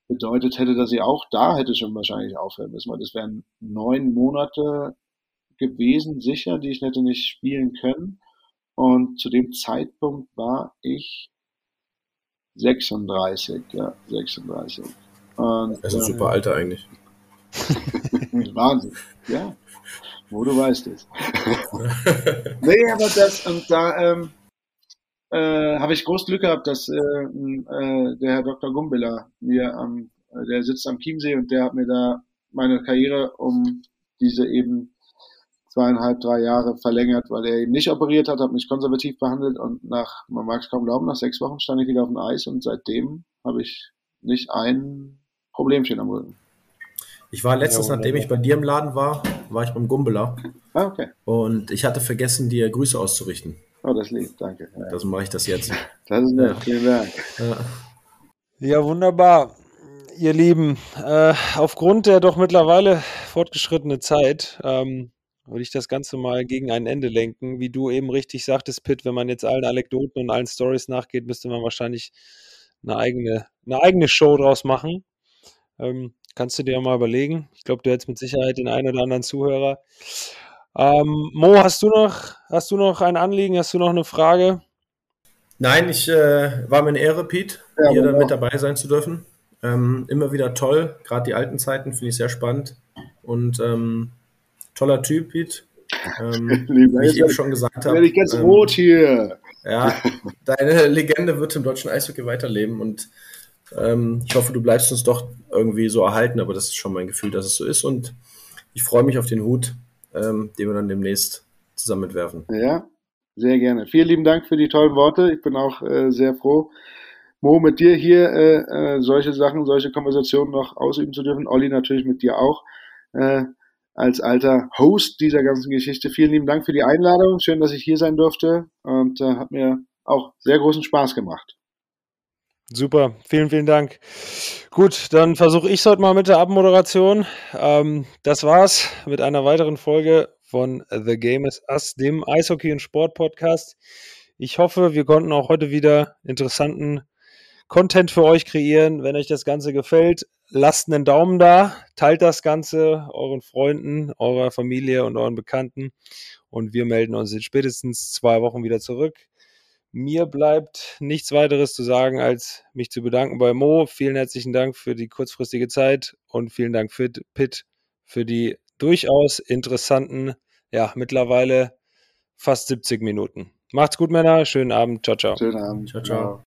bedeutet hätte, dass ich auch da hätte schon wahrscheinlich aufhören müssen, weil das wären neun Monate gewesen, sicher, die ich hätte nicht spielen können. Und zu dem Zeitpunkt war ich 36, ja, 36. Und, das ist ein äh, super Alter eigentlich. Wahnsinn, ja. Wo du weißt es. nee, aber das, und da ähm, äh, habe ich groß Glück gehabt, dass äh, äh, der Herr Dr. Gumbiller mir am, äh, der sitzt am Chiemsee und der hat mir da meine Karriere um diese eben zweieinhalb, drei Jahre verlängert, weil er eben nicht operiert hat, hat mich konservativ behandelt und nach, man mag es kaum glauben, nach sechs Wochen stand ich wieder auf dem Eis und seitdem habe ich nicht ein Problemchen am Rücken. Ich war letztens, ja, nachdem ich bei dir im Laden war, war ich beim Gumbeler. Ah, okay. Und ich hatte vergessen, dir Grüße auszurichten. Oh, das lieb, danke. Ja. Das mache ich das jetzt. Das ist nett, ja. vielen Dank. Ja. ja, wunderbar. Ihr Lieben, äh, aufgrund der doch mittlerweile fortgeschrittenen Zeit ähm, würde ich das Ganze mal gegen ein Ende lenken. Wie du eben richtig sagtest, Pitt, wenn man jetzt allen Anekdoten und allen Stories nachgeht, müsste man wahrscheinlich eine eigene, eine eigene Show draus machen. Ähm, kannst du dir ja mal überlegen. Ich glaube, du hättest mit Sicherheit den einen oder anderen Zuhörer. Ähm, Mo, hast du noch, hast du noch ein Anliegen? Hast du noch eine Frage? Nein, ich äh, war mir eine Ehre, Pete, ja, hier mit dabei sein zu dürfen. Ähm, immer wieder toll, gerade die alten Zeiten finde ich sehr spannend und ähm, toller Typ, Pete. Ähm, wie ich eben schon gesagt habe. ich ganz rot hier. Ja, deine Legende wird im deutschen Eishockey weiterleben und ähm, ich hoffe, du bleibst uns doch irgendwie so erhalten, aber das ist schon mein Gefühl, dass es so ist und ich freue mich auf den Hut, ähm, den wir dann demnächst zusammen mitwerfen. Ja, sehr gerne. Vielen lieben Dank für die tollen Worte. Ich bin auch äh, sehr froh, Mo, mit dir hier äh, äh, solche Sachen, solche Konversationen noch ausüben zu dürfen. Olli natürlich mit dir auch. Äh, als alter Host dieser ganzen Geschichte. Vielen lieben Dank für die Einladung. Schön, dass ich hier sein durfte und äh, hat mir auch sehr großen Spaß gemacht. Super, vielen, vielen Dank. Gut, dann versuche ich es heute mal mit der Abmoderation. Ähm, das war's mit einer weiteren Folge von The Game is Us, dem Eishockey- und Sport-Podcast. Ich hoffe, wir konnten auch heute wieder interessanten Content für euch kreieren. Wenn euch das Ganze gefällt, lasst einen Daumen da, teilt das Ganze euren Freunden, eurer Familie und euren Bekannten. Und wir melden uns in spätestens zwei Wochen wieder zurück. Mir bleibt nichts weiteres zu sagen, als mich zu bedanken bei Mo. Vielen herzlichen Dank für die kurzfristige Zeit und vielen Dank für Pitt für die durchaus interessanten, ja, mittlerweile fast 70 Minuten. Macht's gut, Männer. Schönen Abend. Ciao, ciao. Schönen Abend. Ciao, ciao.